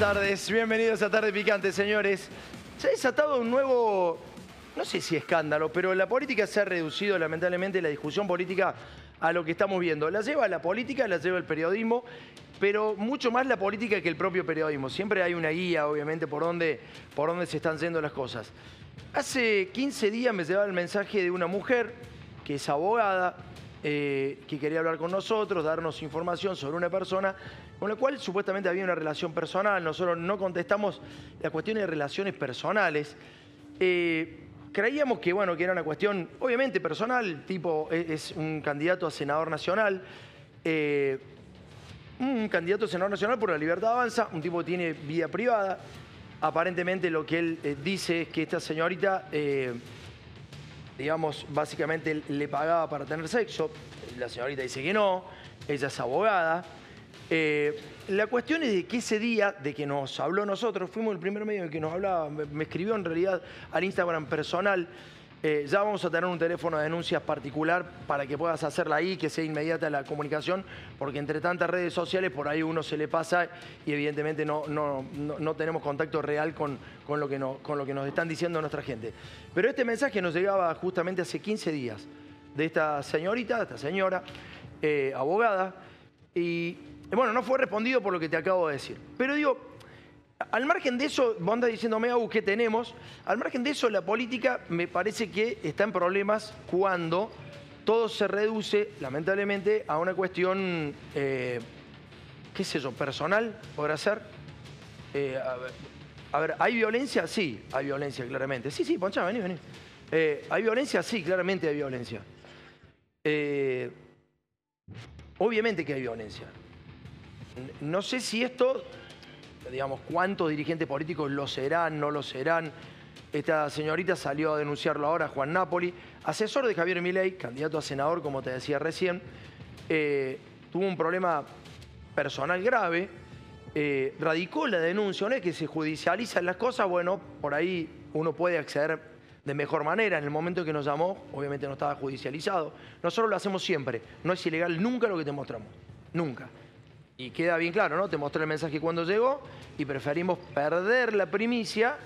tardes, bienvenidos a Tarde Picante, señores. Se ha desatado un nuevo, no sé si escándalo, pero la política se ha reducido, lamentablemente, la discusión política a lo que estamos viendo. La lleva la política, la lleva el periodismo, pero mucho más la política que el propio periodismo. Siempre hay una guía, obviamente, por dónde, por dónde se están yendo las cosas. Hace 15 días me llegaba el mensaje de una mujer que es abogada, eh, que quería hablar con nosotros, darnos información sobre una persona con la cual supuestamente había una relación personal. Nosotros no contestamos la cuestión de relaciones personales. Eh, creíamos que, bueno, que era una cuestión obviamente personal, tipo e, es, un candidato a senador nacional, eh, un candidato a senador nacional por la libertad avanza, un tipo tiene vida privada. Aparentemente lo que él dice es que esta señorita digamos, básicamente le pagaba para tener sexo. La señorita dice que no, ella es abogada. Eh, la cuestión es de que ese día de que nos habló nosotros, fuimos el primer medio en que nos hablaba, me escribió en realidad al Instagram personal, eh, ya vamos a tener un teléfono de denuncias particular para que puedas hacerla ahí, que sea inmediata la comunicación, porque entre tantas redes sociales por ahí uno se le pasa y evidentemente no, no, tenemos contacto real con, con, lo que con lo que nos están diciendo nuestra gente. Pero este mensaje nos llegaba justamente hace 15 días de esta señorita, de esta señora, eh, abogada, y bueno, no fue respondido por lo que te acabo de decir. Pero digo, al margen de eso, vos andas diciéndome, Agus, ¿qué tenemos? Al margen de eso, la política me parece que está en problemas cuando todo se reduce, lamentablemente, a una cuestión, eh, qué sé yo, personal, podrá ser. Eh, a, ver, ¿hay violencia? Sí, hay violencia, claramente. Sí, sí, Poncha, vení, vení. Eh, ¿Hay violencia? Sí, claramente hay violencia. obviamente que hay violencia. No sé si esto digamos, cuántos dirigentes políticos lo serán, no lo serán. Esta señorita salió a denunciarlo ahora, Juan Napoli, asesor de Javier Milei, candidato a senador, como te decía recién, eh, tuvo un problema personal grave, eh, radicó la denuncia, no es que se judicializan las cosas, bueno, por ahí uno puede acceder de mejor manera. En el momento que nos llamó, obviamente no estaba judicializado. Nosotros lo hacemos siempre, no es ilegal nunca lo que te mostramos, nunca. Y queda bien claro, ¿no? Te mostré el mensaje cuando llegó y preferimos perder la primicia.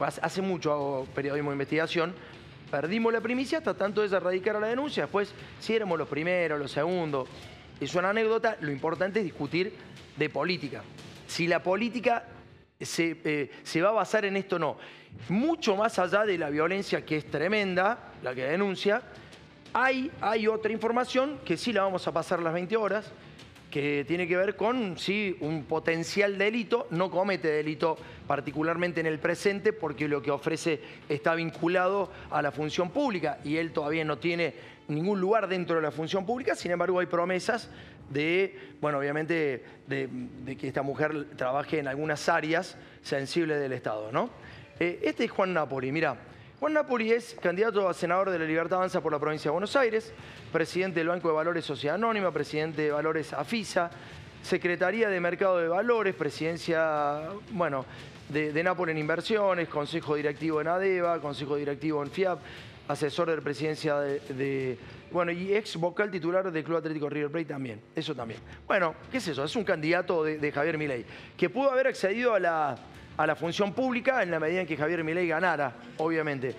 Hace mucho hago periodismo de investigación. Perdimos la primicia hasta tanto de erradicar la denuncia. Después, si éramos los primeros, los segundos. Es una anécdota. Lo importante es discutir de política. Si la política se, eh, se, va a basar en esto o no. Mucho más allá de la violencia que es tremenda, la que denuncia, hay, hay otra información que sí la vamos a pasar las 20 horas, que tiene que ver con si un potencial delito no comete delito particularmente en el presente porque lo que ofrece está vinculado a la función pública y él todavía no tiene ningún lugar dentro de la función pública, sin embargo hay promesas de, bueno, obviamente, de, que esta mujer trabaje en algunas áreas sensibles del Estado, ¿no? Eh, este es Juan Napoli, mira, Juan Napoli es candidato a senador de la Libertad Avanza por la provincia de Buenos Aires, presidente del Banco de Valores Sociedad Anónima, presidente de Valores AFISA, Secretaría de Mercado de Valores, presidencia, bueno, de, Nápoles en Inversiones, Consejo Directivo en ADEVA, Consejo Directivo en FIAP, asesor de la presidencia de, bueno, y ex vocal titular del Club Atlético River Plate también, eso también. Bueno, ¿qué es eso? Es un candidato de, de Javier Milei, que pudo haber accedido a la a la función pública en la medida en que Javier Milei ganara, obviamente.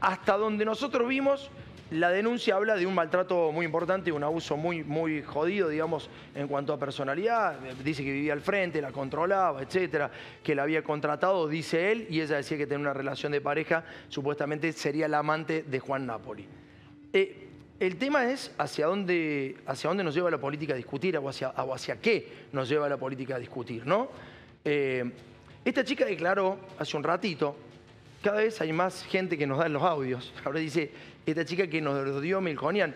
Hasta donde nosotros vimos, la denuncia habla de un maltrato muy importante, un abuso muy, muy jodido, digamos, en cuanto a personalidad. Dice que vivía al frente, la controlaba, etcétera, que la había contratado, dice él, y ella decía que tenía una relación de pareja, supuestamente sería la amante de Juan Napoli. Eh, el tema es hacia dónde, hacia dónde nos lleva la política a discutir o hacia, hacia qué nos lleva la política a discutir, ¿no? Eh, esta chica declaró hace un ratito, cada vez hay más gente que nos da los audios. Ahora dice, esta chica que nos lo dio Melconian,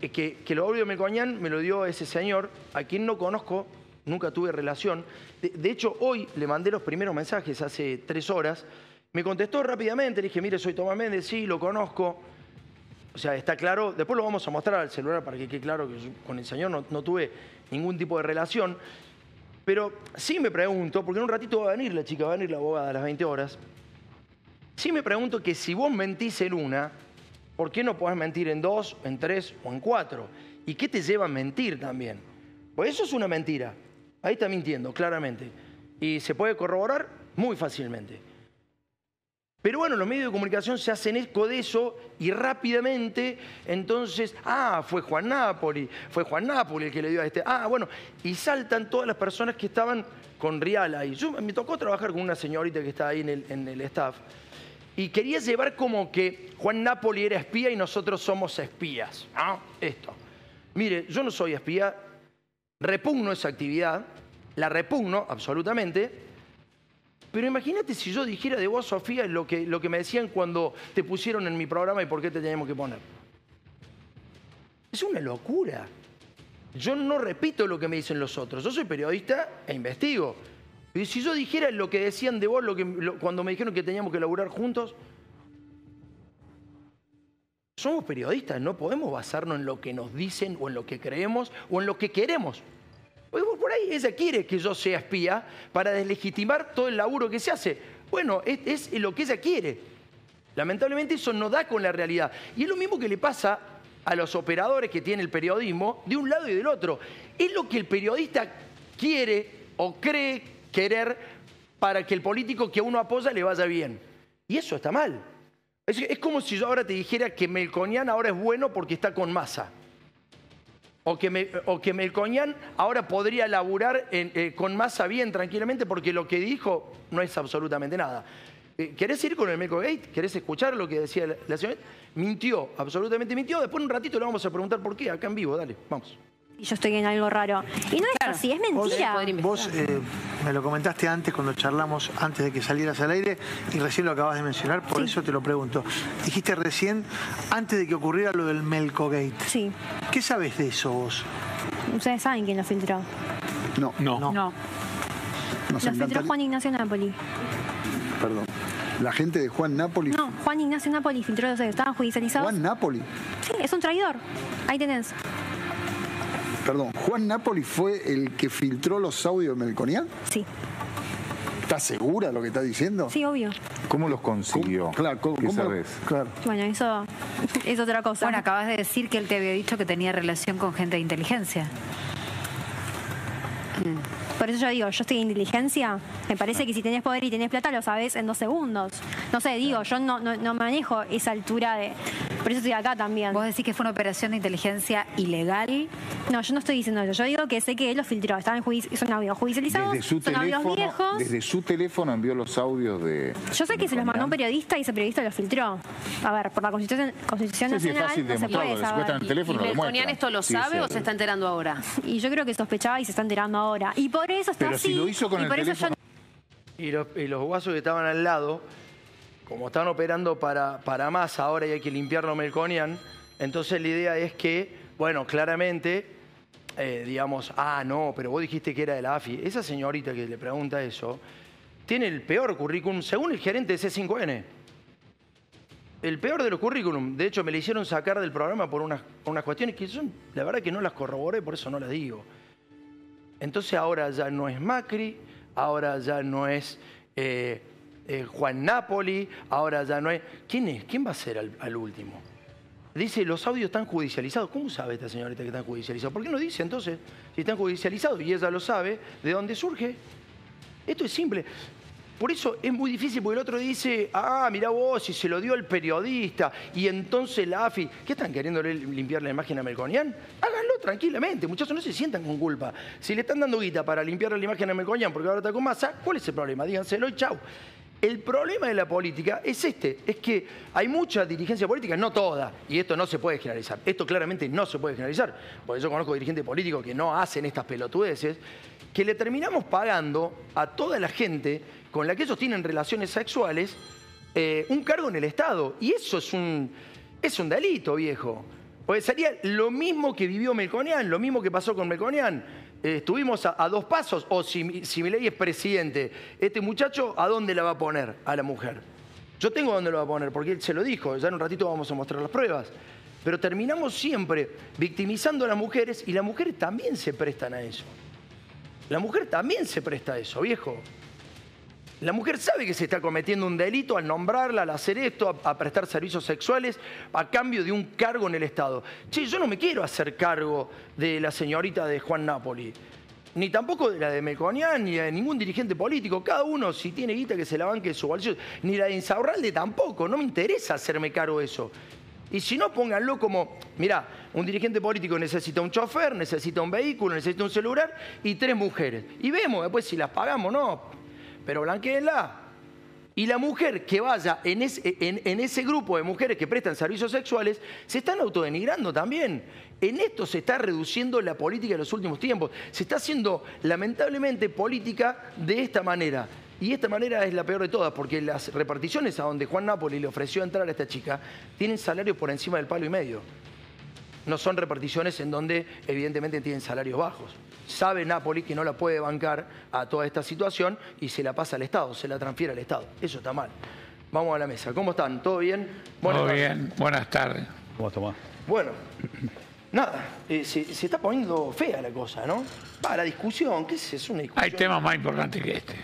que, que lo audio Melconian me lo dio ese señor, a quien no conozco, nunca tuve relación. De, hecho, hoy le mandé los primeros mensajes hace tres horas. Me contestó rápidamente, le dije, mire, soy Tomás Méndez, sí, lo conozco. O sea, está claro, después lo vamos a mostrar al celular para que quede claro que con el señor no tuve ningún tipo de relación. Pero sí me pregunto, porque en un ratito va a venir la chica, va a venir la abogada a las 20 horas. Sí me pregunto que si vos mentís en una, ¿por qué no podés mentir en dos, en tres o en cuatro? ¿Y qué te lleva a mentir también? Pues eso es una mentira. Ahí está mintiendo, claramente. Y se puede corroborar muy fácilmente. Pero bueno, los medios de comunicación se hacen eco de eso y rápidamente, entonces, ah, fue Juan Napoli, fue Juan Napoli el que le dio a este, ah, bueno, y saltan todas las personas que estaban con Rial ahí. Yo, me tocó trabajar con una señorita que está ahí en el, en el staff y quería llevar como que Juan Napoli era espía y nosotros somos espías, ¿no? Esto. Mire, yo no soy espía, repugno esa actividad, la repugno absolutamente, pero imagínate si yo dijera de vos, Sofía, lo que, lo que me decían cuando te pusieron en mi programa y por qué te teníamos que poner. Es una locura. Yo no repito lo que me dicen los otros. Yo soy periodista e investigo. Pero si yo dijera lo que decían de vos lo que, cuando me dijeron que teníamos que laburar juntos, somos periodistas, no podemos basarnos en lo que nos dicen o en lo que creemos o en lo que queremos. Por ahí ella quiere que yo sea espía para deslegitimar todo el laburo que se hace. Bueno, es, lo que ella quiere. Lamentablemente eso no da con la realidad. Y es lo mismo que le pasa a los operadores que tiene el periodismo de un lado y del otro. Es lo que el periodista quiere o cree querer para que el político que uno apoya le vaya bien. Y eso está mal. Es, como si yo ahora te dijera que Melconian ahora es bueno porque está con masa o que, me, o Melcoñán ahora podría laburar eh, con masa bien tranquilamente porque lo que dijo no es absolutamente nada. Eh, ¿Querés ir con el Melco Gate? ¿Querés escuchar lo que decía la, la señora? Mintió, absolutamente mintió. Después un ratito le vamos a preguntar por qué, acá en vivo. Dale, vamos y yo estoy en algo raro. Y no es así, es mentira. Vos, eh, me lo comentaste antes cuando charlamos, antes de que salieras al aire, y recién lo acabas de mencionar, por eso te lo pregunto. Dijiste recién, antes de que ocurriera lo del Melcogate. Sí. ¿Qué sabes de eso vos? Ustedes saben quién lo filtró. No. No. No. Lo filtró Juan Ignacio Napoli. Perdón. ¿La gente de Juan Napoli? No, Juan Ignacio Napoli filtró los estaban judicializados. ¿Juan Napoli? Sí, es un traidor. Ahí tenés perdón, Juan Napoli fue el que filtró los audios de Melconian? Sí. ¿Estás segura de lo que está diciendo? Sí, obvio. ¿Cómo los consiguió? Claro, ¿cómo, ¿Qué sabes? Claro. Bueno, eso es otra cosa. Bueno, acabas de decir que él te había dicho que tenía relación con gente de inteligencia. Por eso yo digo, yo estoy en inteligencia. Me parece que si tenés poder y tenés plata, lo sabés en dos segundos. No sé, digo, yo no, no, manejo esa altura de. Por eso estoy acá también. ¿Vos decís que fue una operación de inteligencia ilegal? No, yo no estoy diciendo eso. Yo digo que sé que él los filtró. Estaban son audios judicializados. Desde su, son teléfono, audios viejos. desde su teléfono envió los audios de. Yo sé que se los mandó un periodista y ese periodista los filtró. A ver, por la Constitución, Constitución sí, Nacional. Sí, es fácil no se puede saber. ¿Y, teléfono, ¿Y esto lo sabe o se está enterando ahora? Y yo creo que sospechaba y se está enterando ahora. Y por eso está Pero así. Si lo hizo con y el por teléfono... y, los, y los guasos que estaban al lado como están operando para, para más ahora y hay que limpiarlo Melconian, entonces la idea es que, bueno, claramente, eh, digamos, ah, no, pero vos dijiste que era de la AFI. Esa señorita que le pregunta eso, tiene el peor currículum, según el gerente de C5N. El peor de los currículum. De hecho, me le hicieron sacar del programa por unas, unas cuestiones que son, la verdad que no las corroboré, por eso no las digo. Entonces ahora ya no es Macri, ahora ya no es... Eh, eh, Juan Napoli, ahora ya no hay... ¿Quién es? ¿Quién va a ser al, último? Dice, los audios están judicializados. ¿Cómo sabe esta señorita que están judicializados? ¿Por qué no dice entonces si están judicializados y ella lo sabe, de dónde surge? Esto es simple. Por eso es muy difícil, porque el otro dice, ah, mira vos, si se lo dio el periodista, y entonces la AFI, ¿qué están queriendo limpiar la imagen a Melconian? Háganlo tranquilamente, muchachos, no se sientan con culpa. Si le están dando guita para limpiar la imagen a Melconian porque ahora está con masa, ¿cuál es el problema? Díganselo y chau. El problema de la política es este, es que hay mucha dirigencia política, no toda, y esto no se puede generalizar, esto claramente no se puede generalizar, porque yo conozco dirigentes políticos que no hacen estas pelotudeces, que le terminamos pagando a toda la gente con la que ellos tienen relaciones sexuales eh, un cargo en el Estado, y eso es un, es un delito, viejo. Porque sería lo mismo que vivió Melconian, lo mismo que pasó con Melconian estuvimos a, dos pasos, o si, si ley es presidente, este muchacho, ¿a dónde la va a poner a la mujer? Yo tengo dónde lo va a poner, porque él se lo dijo, ya en un ratito vamos a mostrar las pruebas. Pero terminamos siempre victimizando a las mujeres y las mujeres también se prestan a eso. La mujer también se presta a eso, viejo. La mujer sabe que se está cometiendo un delito al nombrarla, al hacer esto, a, prestar servicios sexuales a cambio de un cargo en el Estado. Che, yo no me quiero hacer cargo de la señorita de Juan Napoli. Ni tampoco de la de Melconian, ni de ningún dirigente político. Cada uno, si tiene guita, que se la banque de su bolsillo. Ni la de Insaurralde tampoco. No me interesa hacerme caro eso. Y si no, pónganlo como, mira, un dirigente político necesita un chofer, necesita un vehículo, necesita un celular y tres mujeres. Y vemos después si las pagamos o no. Pero blanqueenla. Y la mujer que vaya en ese, grupo de mujeres que prestan servicios sexuales, se están autodenigrando también. En esto se está reduciendo la política de los últimos tiempos. Se está haciendo, lamentablemente, política de esta manera. Y esta manera es la peor de todas, porque las reparticiones a donde Juan Napoli le ofreció entrar a esta chica tienen salarios por encima del palo y medio. No son reparticiones en donde evidentemente tienen salarios bajos. Sabe Napoli que no la puede bancar a toda esta situación y se la pasa al Estado, se la transfiere al Estado. Eso está mal. Vamos a la mesa. ¿Cómo están? ¿Todo bien? Buenas Muy tardes. bien, buenas tardes. ¿Cómo Tomás? Bueno, nada, eh, se, se está poniendo fea la cosa, ¿no? Va, la discusión, ¿qué es? Es una discusión. Hay temas más importantes que este.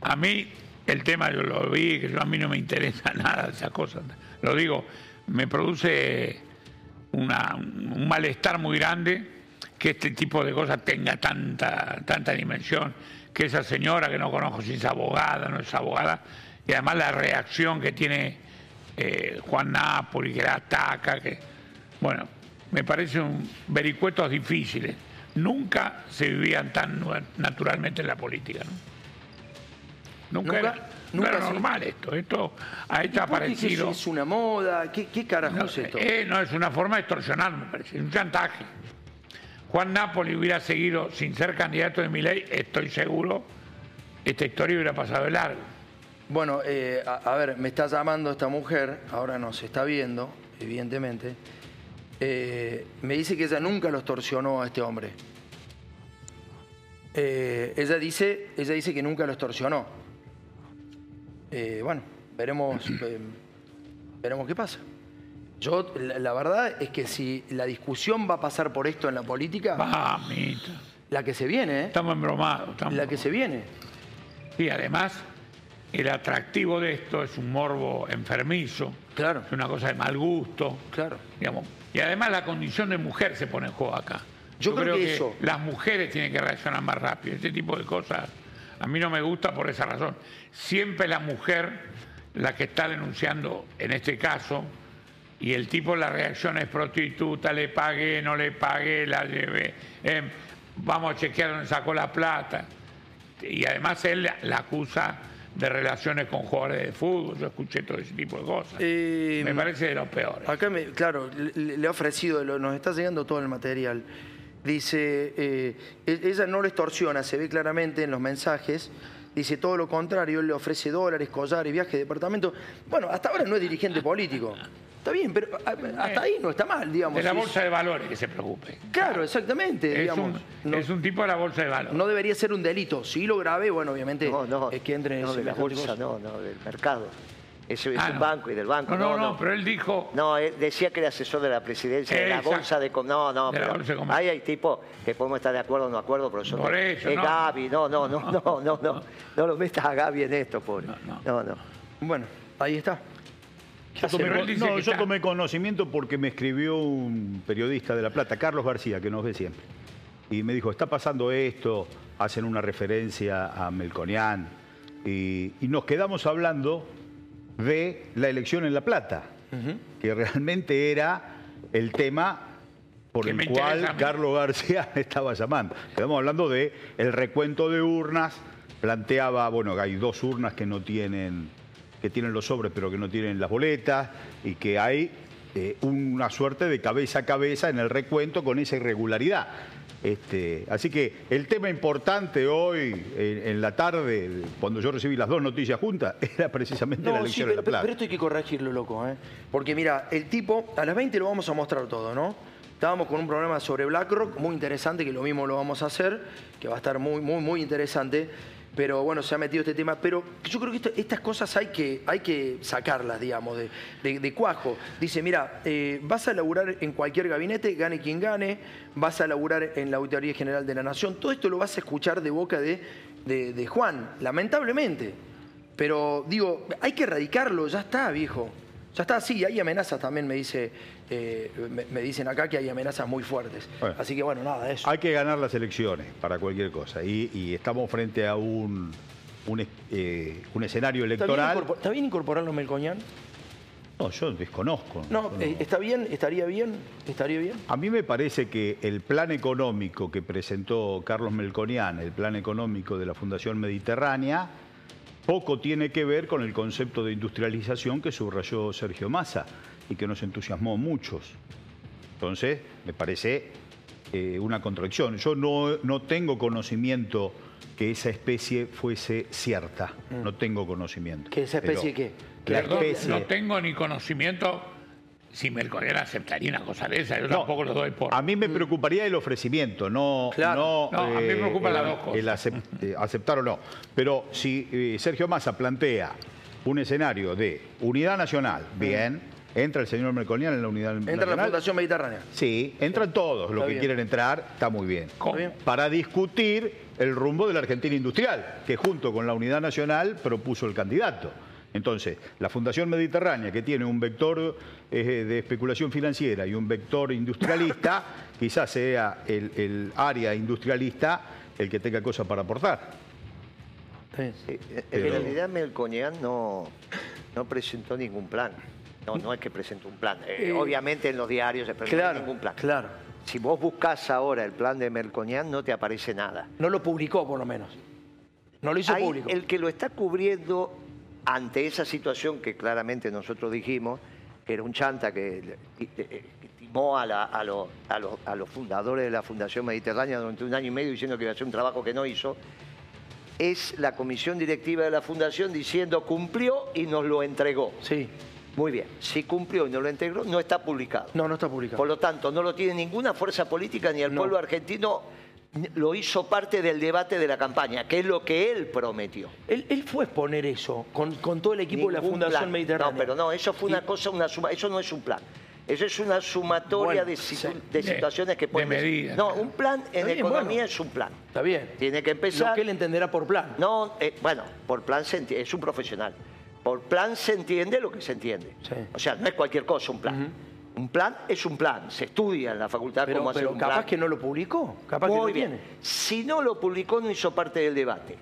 A mí, el tema yo lo vi, que yo- a mí no me interesa nada de esas cosas. Lo digo, me produce una- un malestar muy grande que este tipo de cosas tenga tanta, tanta dimensión, que esa señora que no conozco si es abogada, no es abogada, y además la reacción que tiene eh, Juan Napoli, que la ataca, que bueno, me parece un vericuetos difíciles. Nunca se vivían tan naturalmente en la política, ¿no? Nunca, Nunca- era, nunca normal esto. Esto ha hecho ¿Por qué que aparecido. ¿Es una moda? ¿Qué, qué carajo No, es esto? eh, no, es una forma de extorsionar, me parece, un chantaje. Juan Napoli hubiera seguido sin ser candidato de mi ley, estoy seguro, esta historia hubiera pasado de largo. Bueno, eh, a, a ver, me está llamando esta mujer, ahora nos está viendo, evidentemente. Eh, me dice que ella nunca lo extorsionó a este hombre. Eh, ella, dice, ella dice que nunca lo extorsionó. Eh, bueno, veremos, eh, veremos qué pasa. Yo, la, la verdad es que si la discusión va a pasar por esto en la política, Mamita, la que se viene, ¿eh? estamos embromados. Estamos la que se viene. Y además, el atractivo de esto es un morbo enfermizo, Claro, es una cosa de mal gusto, claro. digamos. Y además la condición de mujer se pone en juego acá. Yo creo que eso- las mujeres tienen que reaccionar más rápido. Este tipo de cosas a mí no me gusta por esa razón. Siempre la mujer la que está denunciando en este caso y el tipo la reacción es prostituta, le pagué, no le pagué, la llevé, eh, vamos a chequear dónde sacó la plata. Y además él la, acusa de relaciones con jugadores de fútbol, yo escuché todo ese tipo de cosas. Eh, me parece de lo peor. Acá, me, claro, le, le ha ofrecido, nos está llegando todo el material. Dice, eh, e- ella no lo extorsiona, se ve claramente en los mensajes. Dice todo lo contrario, él le ofrece dólares, collares, viaje, departamento. Bueno, hasta ahora no es dirigente político. Está bien, pero a- hasta ahí no está mal, digamos. De la bolsa de valores que se preocupe. Claro, exactamente, Es digamos. un, no, es un tipo de la bolsa de valores. no debería ser un delito. Si lo grave, bueno, obviamente No, no, es que entre en no de la bolsa, cosa. no, no, del mercado. Eso es Ah, un no. banco y del banco. No, no, no, pero él dijo. No, él decía que era asesor de la presidencia de la bolsa de... com- No, no, De la pero bolsa de comercio. ahí hay tipos que podemos estar de acuerdo o no de acuerdo, pero son... Por eso, es no. Gaby, no, no, no, no, no, no, no lo metas a Gaby en esto, pobre. No, no. No, no. Bueno, ahí está. Yo tomé, no, yo está- tomé conocimiento porque me escribió un periodista de La Plata, Carlos García, que nos ve siempre. Y me dijo, está pasando esto, hacen una referencia a Melconian. Y, y nos quedamos hablando de la elección en La Plata, que realmente era el tema por Que el cual. Carlos García me estaba llamando. Quedamos hablando de el recuento de urnas, planteaba, bueno, hay dos urnas que no tienen, que tienen los sobres pero que no tienen las boletas y que hay eh, una suerte de cabeza a cabeza en el recuento con esa irregularidad. Este, así que el tema importante hoy, en, en la tarde, cuando yo recibí las dos noticias juntas, era precisamente la No, sí, elección pero, en La Plata. pero esto hay que corregirlo, loco. ¿eh? Porque mira, el tipo, a las 20 lo vamos a mostrar todo, ¿no? Estábamos con un programa sobre BlackRock, muy interesante, que lo mismo lo vamos a hacer, que va a estar muy, muy, muy interesante. Pero bueno, se ha metido este tema. Pero yo creo que estas cosas hay que, hay que sacarlas, digamos, de, de- de cuajo. Dice, mira, eh, vas a laburar en cualquier gabinete, gane quien gane, vas a laburar en la Auditoría General de la Nación. Todo esto lo vas a escuchar de boca de, de- de Juan, lamentablemente. Pero digo, hay que erradicarlo, ya está, viejo. Ya está, sí, hay amenazas también, me, dice, eh, me, me dicen acá que hay amenazas muy fuertes. Bueno. Así que bueno, nada, eso. Hay que ganar las elecciones para cualquier cosa. Y, y estamos frente a un, un, eh, un escenario ¿Está bien, electoral. ¿Está bien incorporarlo Melcoñán? No, yo desconozco. No, eh, ¿está bien? ¿Estaría bien? ¿Estaría bien? A mí me parece que el plan económico que presentó Carlos Melconian, el plan económico de la Fundación Mediterránea, poco tiene que ver con el concepto de industrialización que subrayó Sergio Massa y que nos entusiasmó a muchos. Entonces, me parece eh, una contradicción. Yo no, no tengo conocimiento que esa especie fuese cierta. No tengo conocimiento. ¿Que esa especie Pero qué? La especie... no tengo ni conocimiento si Melconian aceptaría una cosa de esa. Yo No, tampoco lo doy por. A mí me preocuparía el ofrecimiento, no, Claro. no, No, a mí me preocupan las dos cosas. el acep- eh, aceptar o no. Pero si eh, Sergio Massa plantea un escenario de unidad nacional, bien, entra el señor Melconian en la unidad Entra nacional. la Fundación Mediterránea. Sí, entran todos los Está que bien. quieren entrar, está muy bien. ¿Cómo? bien. Para discutir el rumbo de la Argentina industrial, que junto con la unidad nacional propuso el candidato. Entonces, la Fundación Mediterránea, que tiene un vector eh, de especulación financiera y un vector industrialista, quizás sea el, el área industrialista el que tenga cosas para aportar. Bien. Sí, en realidad Melconian no, no presentó ningún plan. No, no es que presentó un plan. Eh, Eh, obviamente en los diarios se presentó Claro, ningún plan. claro. Si vos buscas ahora el plan de Melconian, no te aparece nada. No lo publicó, por lo menos. No lo hizo Ahí, público. el que lo está cubriendo ante esa situación que claramente nosotros dijimos, que era un chanta que, que timó a, la- a los- a los- a los fundadores de la Fundación Mediterránea durante un año y medio diciendo que iba a hacer un trabajo que no hizo, es la comisión directiva de la Fundación diciendo cumplió y nos lo entregó. Sí. Muy bien, si cumplió y nos lo entregó, no está publicado. No, no está publicado. Por lo tanto, no lo tiene ninguna fuerza política ni el No. pueblo argentino lo hizo parte del debate de la campaña, que es lo que él prometió. Él, él fue a exponer eso con, con todo el equipo de la Fundación plan. Mediterránea. No, pero no, eso fue una cosa, una suma, eso no es un plan. Eso es una sumatoria Bueno, de, situ- de De- situaciones que de pueden... medidas, no, un plan en bien, economía bueno. es un plan. Está bien. Tiene que empezar... Lo que él entenderá por plan. No, eh, bueno, por plan se enti- es un profesional. Por plan se entiende lo que se entiende. Sí. O sea, no es cualquier cosa un plan. Un plan es un plan. Se estudia en la facultad pero cómo hacer pero un capaz plan. que no lo publicó. Capaz que Muy bien. tiene. Si no lo publicó, no hizo parte del debate.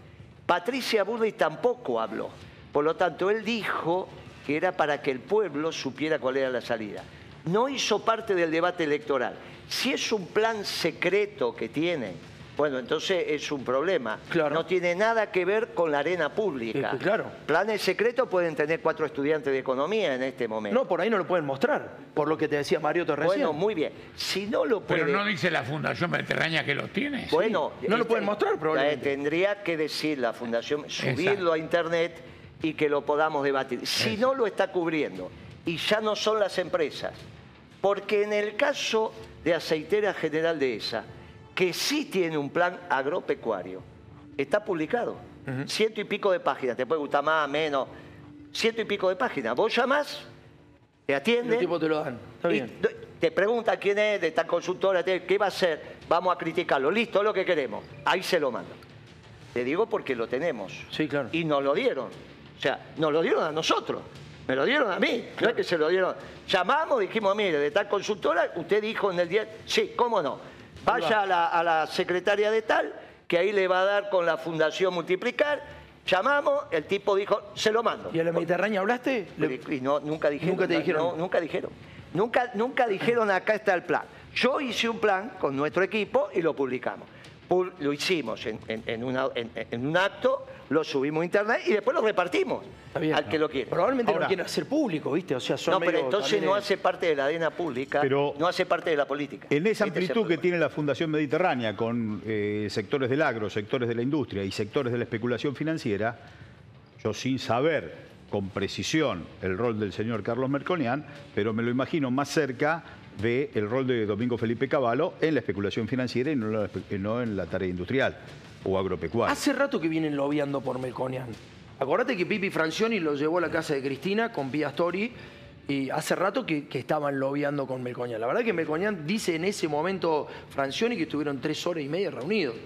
Patricia Burley tampoco habló. Por lo tanto, él dijo que era para que el pueblo supiera cuál era la salida. No hizo parte del debate electoral. Si es un plan secreto que tienen, bueno, entonces es un problema. Claro. No tiene nada que ver con la arena pública. Eh, claro. Planes secretos pueden tener cuatro estudiantes de economía en este momento. No, por ahí no lo pueden mostrar. Por lo que te decía Mario recién. bueno, muy bien. Si no lo puede... Pero no dice la Fundación Mediterránea que lo tiene. Bueno, no lo este, pueden mostrar, probablemente. Tendría que decir la fundación, subirlo a internet y que lo podamos debatir. Si no lo está cubriendo y ya no son las empresas, porque en el caso de Aceitera General de ESA, que sí tiene un plan agropecuario, está publicado. Ciento y pico de páginas, te puede gustar más, menos, ciento y pico de páginas. Vos llamás, te atienden. Los tipos te lo dan. Está bien. te pregunta quién es de esta consultora, qué va a hacer, vamos a criticarlo, listo, lo que queremos. Ahí se lo mando. Te digo porque lo tenemos. Sí, claro. Y nos lo dieron. O sea, nos lo dieron a nosotros. Me lo dieron a mí. No es que se lo dieron. Llamamos, dijimos, mire, de tal consultora, usted dijo en el día, sí, cómo no. Vaya a la, a la secretaria de tal, que ahí le va a dar con la Fundación Multiplicar. Llamamos, el tipo dijo, se lo mando. ¿Y a la Mediterránea hablaste? Y no, nunca dijeron. Nunca te dijeron. no, nunca dijeron. Nunca, nunca dijeron acá está el plan. Yo hice un plan con nuestro equipo y lo publicamos. Lo hicimos en, en- en una- en- en un acto, lo subimos a internet y después lo repartimos Está bien. al que lo quiera. Probablemente Ahora- no quieren hacer público, ¿viste? O sea, son No, pero entonces no hace parte de la arena pública, Pero- no hace parte de la política. En esa Este amplitud que tiene la Fundación Mediterránea con eh, sectores del agro, sectores de la industria y sectores de la especulación financiera, yo sin saber con precisión el rol del señor Carlos Merconian, pero me lo imagino más cerca del rol de Domingo Felipe Cavallo en la especulación financiera y no, en la tarea industrial o agropecuaria. Hace rato que vienen lobeando por Melconian. Acordate que Pipi Francioni lo llevó a la casa de Cristina con Pia Stori y hace rato que, que estaban lobeando con Melconian. La verdad que Melconian dice en ese momento Francioni que estuvieron tres horas y media reunidos.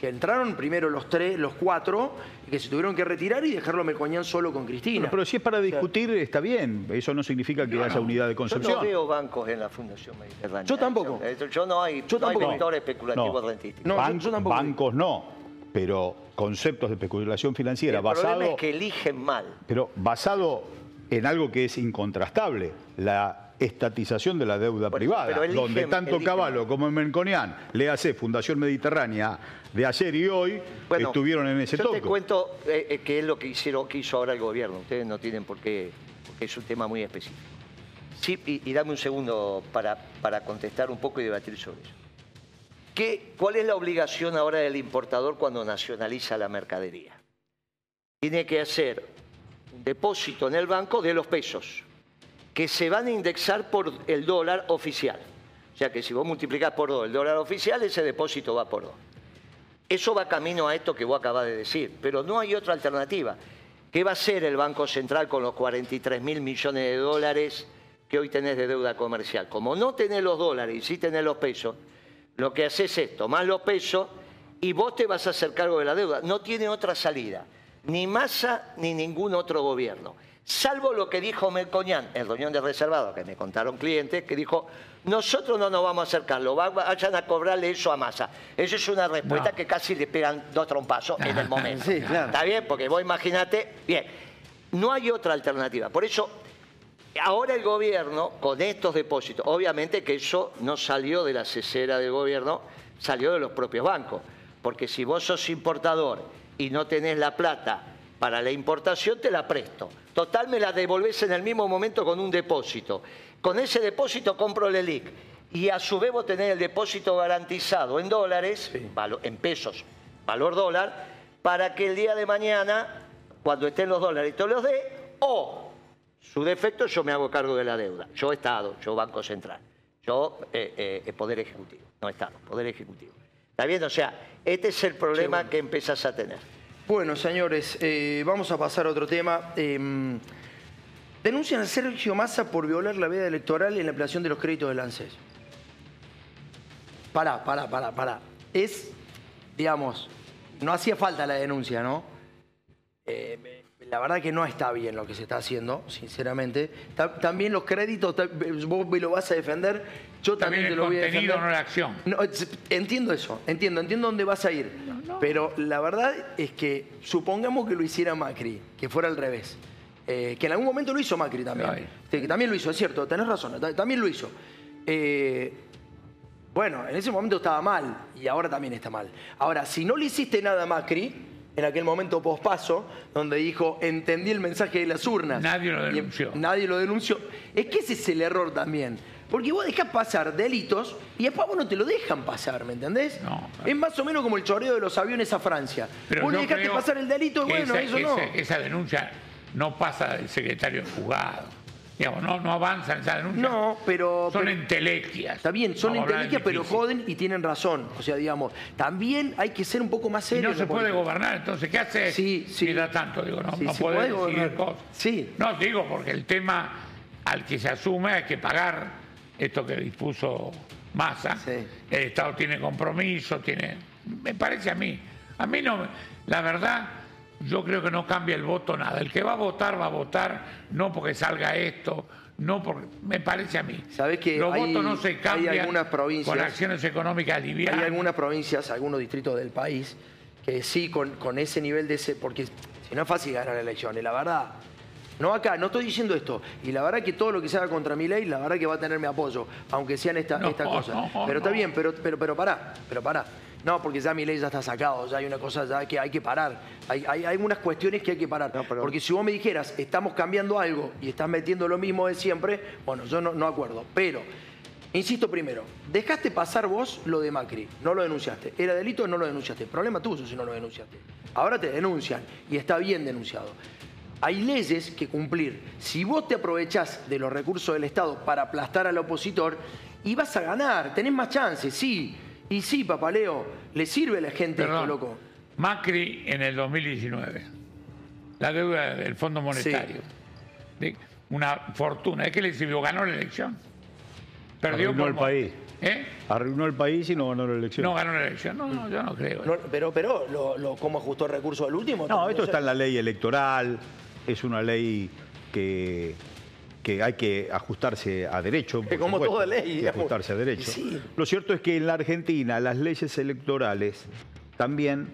Que entraron primero los tres, los cuatro, y que se tuvieron que retirar y dejarlo a Melcoñán solo con Cristina. Pero, pero si es para discutir, está bien. Eso no significa que haya unidad de Yo concepción. no veo bancos en la Fundación Mediterránea. Yo tampoco. Yo, yo no hay, Yo no hay tampoco. vector especulativo No. rentístico. No, yo- Ban- yo tampoco. bancos no, pero conceptos de especulación financiera el basado, problema es que eligen mal. pero basado en algo que es incontrastable, la estatización de la deuda Por privada, donde tanto Caballo como Melconian, le hace Fundación Mediterránea de ayer y hoy, Bueno, estuvieron en ese yo toque. te cuento eh, eh, qué es lo que hicieron, que hizo ahora el gobierno. Ustedes no tienen por qué, porque es un tema muy específico. Sí, y, y dame un segundo para, para contestar un poco y debatir sobre eso. ¿Qué, ¿Cuál es la obligación ahora del importador cuando nacionaliza la mercadería? Tiene que hacer un depósito en el banco de los pesos, que se van a indexar por el dólar oficial. O sea que si vos multiplicás por dos el dólar oficial, ese depósito va por dos. Eso va camino a esto que vos acabas de decir, pero no hay otra alternativa. ¿Qué va a hacer el Banco Central con los 43 mil millones de dólares que hoy tenés de deuda comercial? Como no tenés los dólares y sí tenés los pesos, lo que haces es tomar los pesos y vos te vas a hacer cargo de la deuda. No tiene otra salida, ni Massa ni ningún otro gobierno. Salvo lo que dijo Melcoñán, el dueño de reservado, que me contaron clientes, que dijo, nosotros no nos vamos a hacer cargo, va- vayan a cobrarle eso a Massa. Esa es una respuesta No. que casi le pegan dos trompazos en el momento. Sí, claro. Está bien, porque vos imagínate, bien, no hay otra alternativa. Por eso, ahora el gobierno, con estos depósitos, obviamente que eso no salió de la cesera del gobierno, salió de los propios bancos. Porque si vos sos importador y no tenés la plata para la importación, te la presto. Total, me la devolvés en el mismo momento con un depósito. Con ese depósito compro el ELIC. Y a su vez vos tenés el depósito garantizado en dólares, en pesos, valor dólar, para que el día de mañana, cuando estén los dólares, te los dé, o su defecto yo me hago cargo de la deuda. Yo Estado, yo Banco Central, yo eh, eh, Poder Ejecutivo, no Estado, Poder Ejecutivo. ¿Está bien? O sea, este es el problema que empezás a tener. Bueno, señores, eh, vamos a pasar a otro tema. Eh, denuncian a Sergio Massa por violar la veda electoral en la ampliación de los créditos del ANSES. Pará, pará, pará, pará. Es, digamos, no hacía falta la denuncia, ¿no? Eh, la verdad que no está bien lo que se está haciendo, sinceramente. Ta- También los créditos, vos me lo vas a defender, yo también, También te lo voy a contenido, defender. no la acción. No, entiendo eso, entiendo, entiendo dónde vas a ir. Pero la verdad es que supongamos que lo hiciera Macri, que fuera al revés. Eh, que en algún momento lo hizo Macri también. Ay. Que también lo hizo, es cierto, tenés razón, ta- también lo hizo. Eh, bueno, en ese momento estaba mal y ahora también está mal. Ahora, si no le hiciste nada a Macri, en aquel momento pospaso, donde dijo, entendí el mensaje de las urnas. Nadie lo y- denunció. nadie lo denunció. Es que ese es el error también. Porque vos dejás pasar delitos y después vos no te lo dejan pasar, ¿me entendés? No. Es más o menos como el choreo de los aviones a Francia. Pero vos le dejaste pasar el delito y bueno, esa, eso no. esa- denuncia no pasa del secretario del juzgado. Digamos, no, no avanza en esa denuncia. No, pero- Son pero- entelequias. Está bien, son hablar inteligencias, pero joden y tienen razón. O sea, digamos, también hay que ser un poco más Y serio. no se puede política. gobernar, entonces, ¿qué hace Sí, sí. mientras tanto? Digo, no, Sí, no puede decidir gobernar. cosas. Sí. No, digo, porque el tema al que se asume hay que pagar esto que dispuso Massa. Sí. El Estado tiene compromiso, tiene... Me parece a mí. A mí no... La verdad, yo creo que no cambia el voto nada. El que va a votar, va a votar no porque salga esto, no porque... Me parece a mí. Sabés que Los hay- votos no se hay cambian algunas provincias- con acciones económicas livianas. Hay algunas provincias, algunos distritos del país que sí, con, con ese nivel de ese. Porque si no es fácil ganar elecciones, la verdad. No acá, no estoy diciendo esto. Y la verdad que todo lo que se haga contra mi ley, la verdad que va a tener mi apoyo, aunque sean esta- No, estas cosas. no, pero está bien, pero, pero, pero pará, pero pará. No, porque ya mi ley ya está sacado, ya hay una cosa ya que hay que parar. Hay, hay, hay unas cuestiones que hay que parar. Porque si vos me dijeras, estamos cambiando algo y estás metiendo lo mismo de siempre, bueno, yo no, no acuerdo. Pero, insisto primero, dejaste pasar vos lo de Macri, no lo denunciaste. ¿Era delito o no lo denunciaste? Problema tuyo si no lo denunciaste. Ahora te denuncian y está bien denunciado. Hay leyes que cumplir. Si vos te aprovechás de los recursos del Estado para aplastar al opositor, y vas a ganar, tenés más chances, sí. Y sí, papaleo, le sirve a la gente esto, Perdón. loco. Macri en el 2019, la deuda del Fondo Monetario, una fortuna, ¿es que le sirvió? ¿Ganó la elección? Perdió Arruinó por el país. ¿Eh? Arruinó el país y no ganó la elección. No ganó la elección. No, no, yo no creo. No, pero, pero lo, lo- ¿cómo ajustó el recurso al último? No, esto está en la ley electoral, es una ley que, que hay que ajustarse a derecho. Que como supuesto, toda ley, hay que digamos. ajustarse a derecho. Sí. Lo cierto es que en la Argentina las leyes electorales también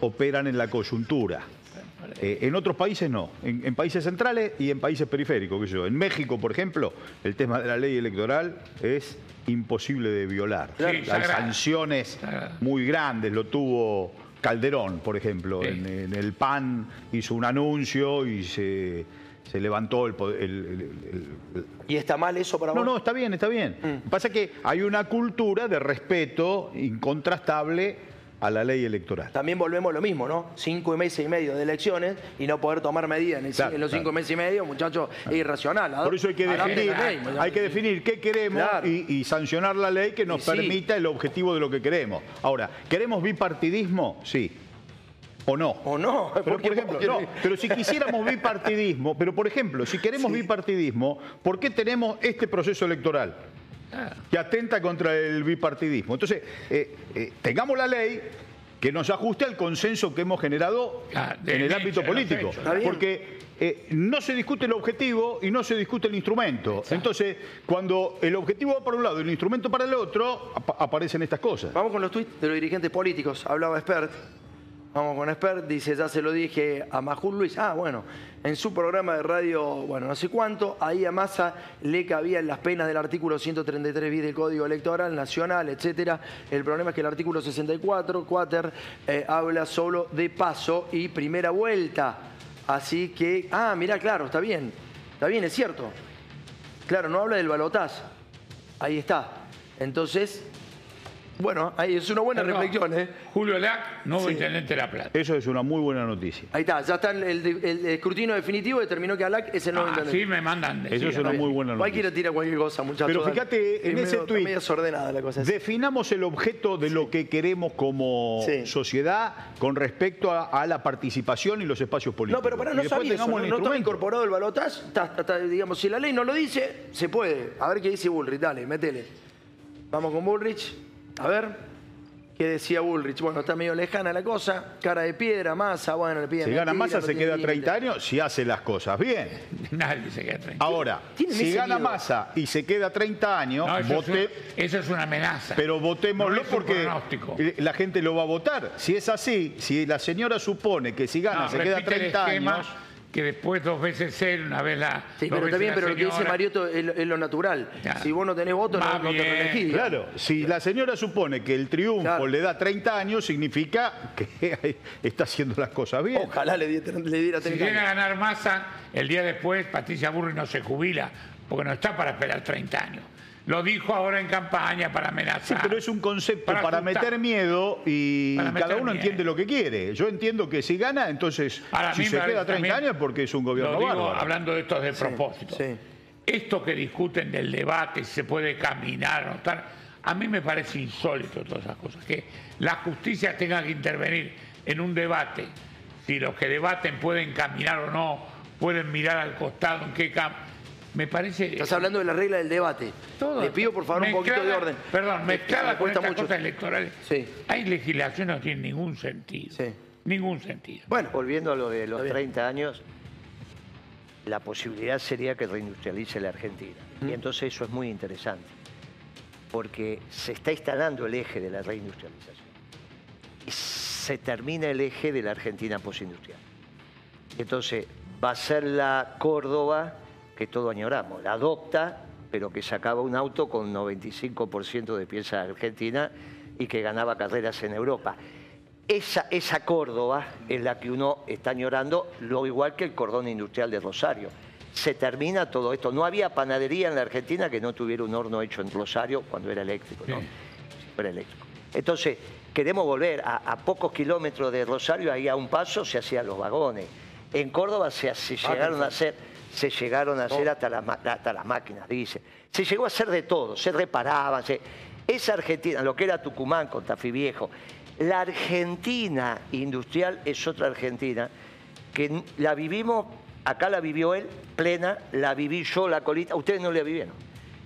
operan en la coyuntura. Eh, en otros países no, en, en países centrales y en países periféricos. qué sé yo. En México, por ejemplo, el tema de la ley electoral es imposible de violar. Sí, Hay sanciones muy grandes, lo tuvo Calderón, por ejemplo, Sí. en, en el PAN hizo un anuncio y se, se levantó el, poder- el- el- el- el- ¿Y está mal eso para no, vos? no, está bien, está bien. Mm. Pasa que hay una cultura de respeto incontrastable a la ley electoral. También volvemos a lo mismo, ¿no? Cinco meses y medio de elecciones y no poder tomar medidas en, el- Claro, en los claro. cinco meses y medio, muchachos, es irracional. Por eso hay que definir, ley, hay que definir qué queremos y, y sancionar la ley que nos Y sí. permita el objetivo de lo que queremos. Ahora, ¿queremos bipartidismo? Sí. ¿O no? ¿O no? Pero, ¿Por ejemplo, no, pero si quisiéramos bipartidismo, pero por ejemplo, si queremos bipartidismo, ¿por qué tenemos este proceso electoral? Que atenta contra el bipartidismo. Entonces, eh, eh, tengamos la ley que nos ajuste al consenso que hemos generado Ah, en el hecho, ámbito político. Porque eh, no se discute el objetivo y no se discute el instrumento. Entonces, cuando el objetivo va para un lado y el instrumento para el otro, ap- aparecen estas cosas. Vamos con los tweets de los dirigentes políticos. Hablaba Spert. Vamos con Spert. Dice, ya se lo dije a Majul Luis. Ah, bueno, en su programa de radio, bueno, no sé cuánto, ahí a Massa le cabían las penas del artículo 133 bis del Código Electoral Nacional, etcétera. El problema es que el artículo 64, Quater, eh, habla solo de paso y primera vuelta. Así que, ah, mirá, claro, está bien. Está bien, es cierto. Claro, no habla del balotaje. Ahí está. Entonces, bueno, ahí es una buena Perdón. reflexión, ¿eh? Julio Lac, nuevo Sí. intendente de La Plata. Eso es una muy buena noticia. Ahí está, ya está el, el- el escrutinio definitivo, determinó que Alac es el nuevo Ah, intendente. sí, me mandan. Eso es una muy buena Cualquiera noticia. tira cualquier cosa, muchachos. Pero fíjate, en Es ese tuit- medio desordenada la cosa. Definamos el objeto de lo que queremos como Sí. sociedad con respecto a, a la participación y los espacios políticos. No, pero para no sabía eso, no, instrumento. incorporado el balotaje, está- está- está, digamos, si la ley no lo dice, se puede. A ver qué dice Bullrich, dale, métele. Vamos con Bullrich, a ver. ¿Qué decía Bullrich? Bueno, está medio lejana la cosa, cara de piedra, masa, bueno, le piden Si gana no se queda límite. 30 años si hace las cosas bien. Nadie se queda tranquilo. Ahora, Tienen si gana miedo. Massa y se queda 30 años, No, eso, vote- es, un- eso es una amenaza. pero votémoslo No porque pronóstico. eh, la gente lo va a votar. Si es así, si la señora supone que si gana No, se queda repite el 30 esquema años, Que después dos veces él, una vez la. Sí, pero está veces bien, la pero lo que dice. Mariotto es, lo- es lo natural. Claro. Si vos no tenés votos, no, Va no te reelegís. Claro, si la señora supone que el triunfo Claro. le da 30 años, significa que está haciendo las cosas bien. Ojalá le diera, le diera Si 30 llega a años. ganar masa, el día después Patricia Burri no se jubila, porque no está para esperar 30 años. Lo dijo ahora en campaña para Sí, amenazar. pero es un concepto para, meter miedo y cada uno miedo. entiende lo que quiere. Yo entiendo que si gana, entonces Ahora, si se queda parece 30 también- años porque es un gobierno Lo digo bárbaro. hablando de esto de propósito. sí. Esto que discuten del debate, si se puede caminar o no tal, a mí me parece insólito todas esas cosas. Que la justicia tenga que intervenir en un debate, si los que debaten pueden caminar o no, pueden mirar al costado, en qué campo. Me parece. Estás hablando de la regla del debate. Todo. Le pido por favor un poquito de orden. Perdón, Me mezclada con cuesta estas mucho. cosas electorales. Sí. Hay legislación que no tiene ningún sentido. Sí. Ningún sentido. Bueno, Volviendo a lo de los Está bien. 30 años, la posibilidad sería que reindustrialice la Argentina. Y entonces eso es muy interesante, porque se está instalando el eje de la reindustrialización. Y se termina el eje de la Argentina postindustrial. Entonces va a ser la Córdoba que todo añoramos, la adopta, pero que sacaba un auto con 95% de pieza argentina y que ganaba carreras en Europa. Esa, esa Córdoba es la que uno está añorando, lo igual que el cordón industrial de Rosario. Se termina todo esto. No había panadería en la Argentina que no tuviera un horno hecho en Rosario cuando era eléctrico, ¿no? Sí. Era eléctrico. Entonces, queremos volver a, a pocos kilómetros de Rosario, ahí a un paso se hacían los vagones. En Córdoba se, se llegaron a hacer, se llegaron a hacer hasta las, ma- hasta las máquinas, dice. Se llegó a hacer de todo, se reparaban. se- Esa Argentina, lo que era Tucumán con Tafí Viejo, la Argentina industrial es otra Argentina que la vivimos, acá la vivió él, plena, la viví yo, la colita, ustedes no la vivieron.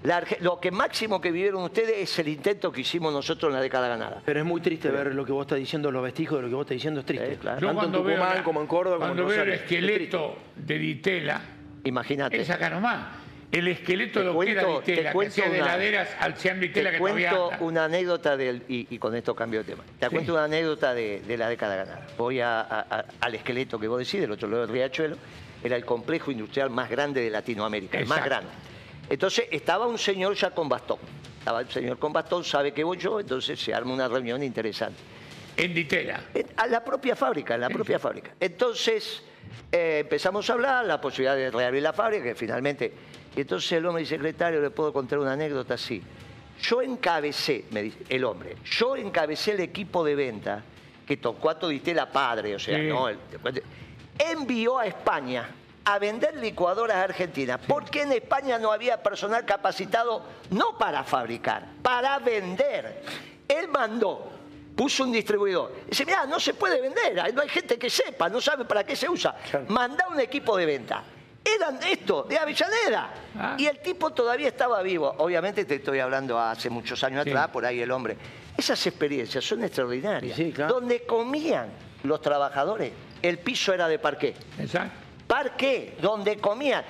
La lo que máximo que vivieron ustedes es el intento que hicimos nosotros en la década ganada. Pero es muy triste ver lo que vos estás diciendo, los vestigios de lo que vos estás diciendo es triste. Claro. Yo Tanto en cuando veo, Tucumán la- como en Córdoba como en cuando veo el. Es esqueleto de Ditela, Imagínate. es acá nomás. El esqueleto Te de cuento- te Ditela, que hacía de una- laderas al Sean Ditela Te que cuento anda. una anécdota del, y, y con esto cambio de tema. Te Sí. cuento una anécdota de, de la década ganada. Voy a- a- a- al esqueleto que vos decís, del otro lado del riachuelo. Era el complejo industrial más grande de Latinoamérica, el más grande. Entonces estaba un señor ya con bastón. Estaba el señor con bastón, sabe que voy yo, entonces se arma una reunión interesante. En Ditela. En- a la propia fábrica, en la propia fábrica. Entonces eh, empezamos a hablar, la posibilidad de reabrir la fábrica, que finalmente. Y entonces el hombre dice, secretario, le puedo contar una anécdota así. Yo encabecé, me dice el hombre, yo encabecé el equipo de venta que Torcuato Ditela padre, o sea, Sí. no, el- envió a España a vender licuadoras a Argentina, porque en España no había personal capacitado no para fabricar, para vender. Él mandó, puso un distribuidor. Dice, mira, no se puede vender, ahí no hay gente que sepa, no sabe para qué se usa. Manda un equipo de venta. Eran esto, de Avellaneda. Ah. Y el tipo todavía estaba vivo. Obviamente te estoy hablando hace muchos años Sí. atrás, por ahí el hombre. Esas experiencias son extraordinarias. Sí, claro. Donde comían los trabajadores, el piso era de parqué. Exacto. Parqué, donde comían.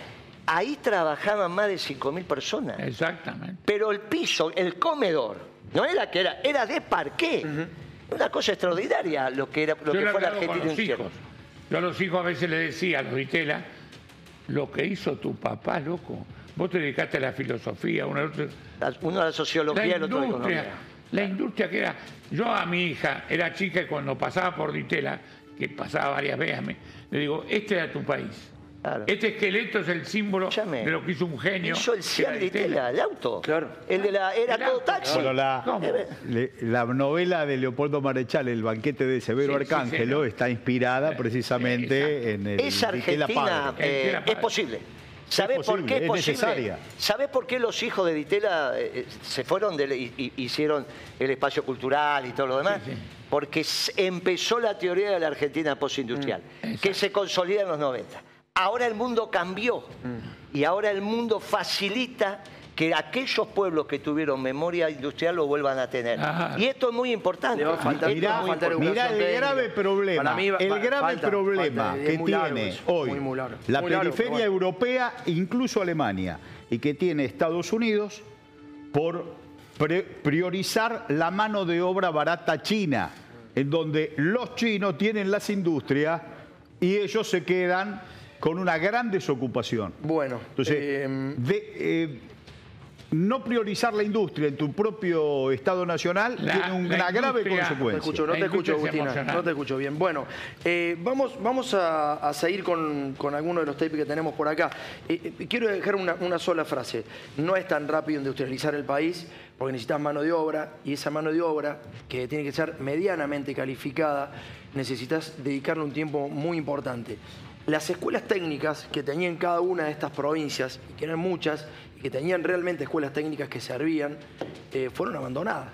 Ahí trabajaban más de 5.000 personas. Exactamente. Pero el piso, el comedor, no era que era, era de parqué. Una cosa extraordinaria lo que, era, lo Yo que fue la Argentina los hijos. Yo a los hijos a veces les decía, a los lo que hizo tu papá, loco. Vos te dedicaste a la filosofía. La- Uno a la sociología, el otro a la industria, economía. la industria que era. Yo a mi hija, era chica y cuando pasaba por Ditela, que pasaba varias veces, le digo, este era tu país. Claro. Este esqueleto es el símbolo de lo que hizo un genio. Hizo el Cian de Tela, el auto. Claro. El de la, era El todo auto, taxi. Bueno, la, ¿Cómo? le- la novela de Leopoldo Marechal, El banquete de Severo Sí, sí, Arcángelo, está inspirada Eh, precisamente exacto. en el Esa Argentina eh, es posible. ¿Sabés por qué es es posible? necesaria. ¿Sabés por qué los hijos de Ditela eh, eh, se fueron de, y, y- hicieron el espacio cultural y todo lo demás? Sí, sí. Porque empezó la teoría de la Argentina postindustrial, Mm, que se consolida en los 90. Ahora el mundo cambió Mm. y ahora el mundo facilita que aquellos pueblos que tuvieron memoria industrial lo vuelvan a tener. Ajá. Y esto es muy importante. Le va a faltar- Esto le va es a muy faltar importante. Mirá el grave problema, mí el grave falta, problema falta, que largo tiene hoy muy, muy largo. la largo, periferia europea, incluso Alemania, y que tiene Estados Unidos por pre- priorizar la mano de obra barata china, en donde los chinos tienen las industrias y ellos se quedan con una gran desocupación. Bueno, Entonces, eh, de, eh, no priorizar la industria en tu propio Estado nacional La- tiene una la grave industria- No te consecuencia. escucho, no te escucho, Agustina. No te escucho bien. Bueno, eh, vamos, vamos a, a seguir con, con algunos de los tapes que tenemos por acá. Eh, eh, quiero dejar una, una sola frase. No es tan rápido industrializar el país porque necesitas mano de obra y esa mano de obra, que tiene que ser medianamente calificada, necesitas dedicarle un tiempo muy importante. Las escuelas técnicas que tenían cada una de estas provincias, y que eran muchas, y que tenían realmente escuelas técnicas que servían, eh, fueron abandonadas.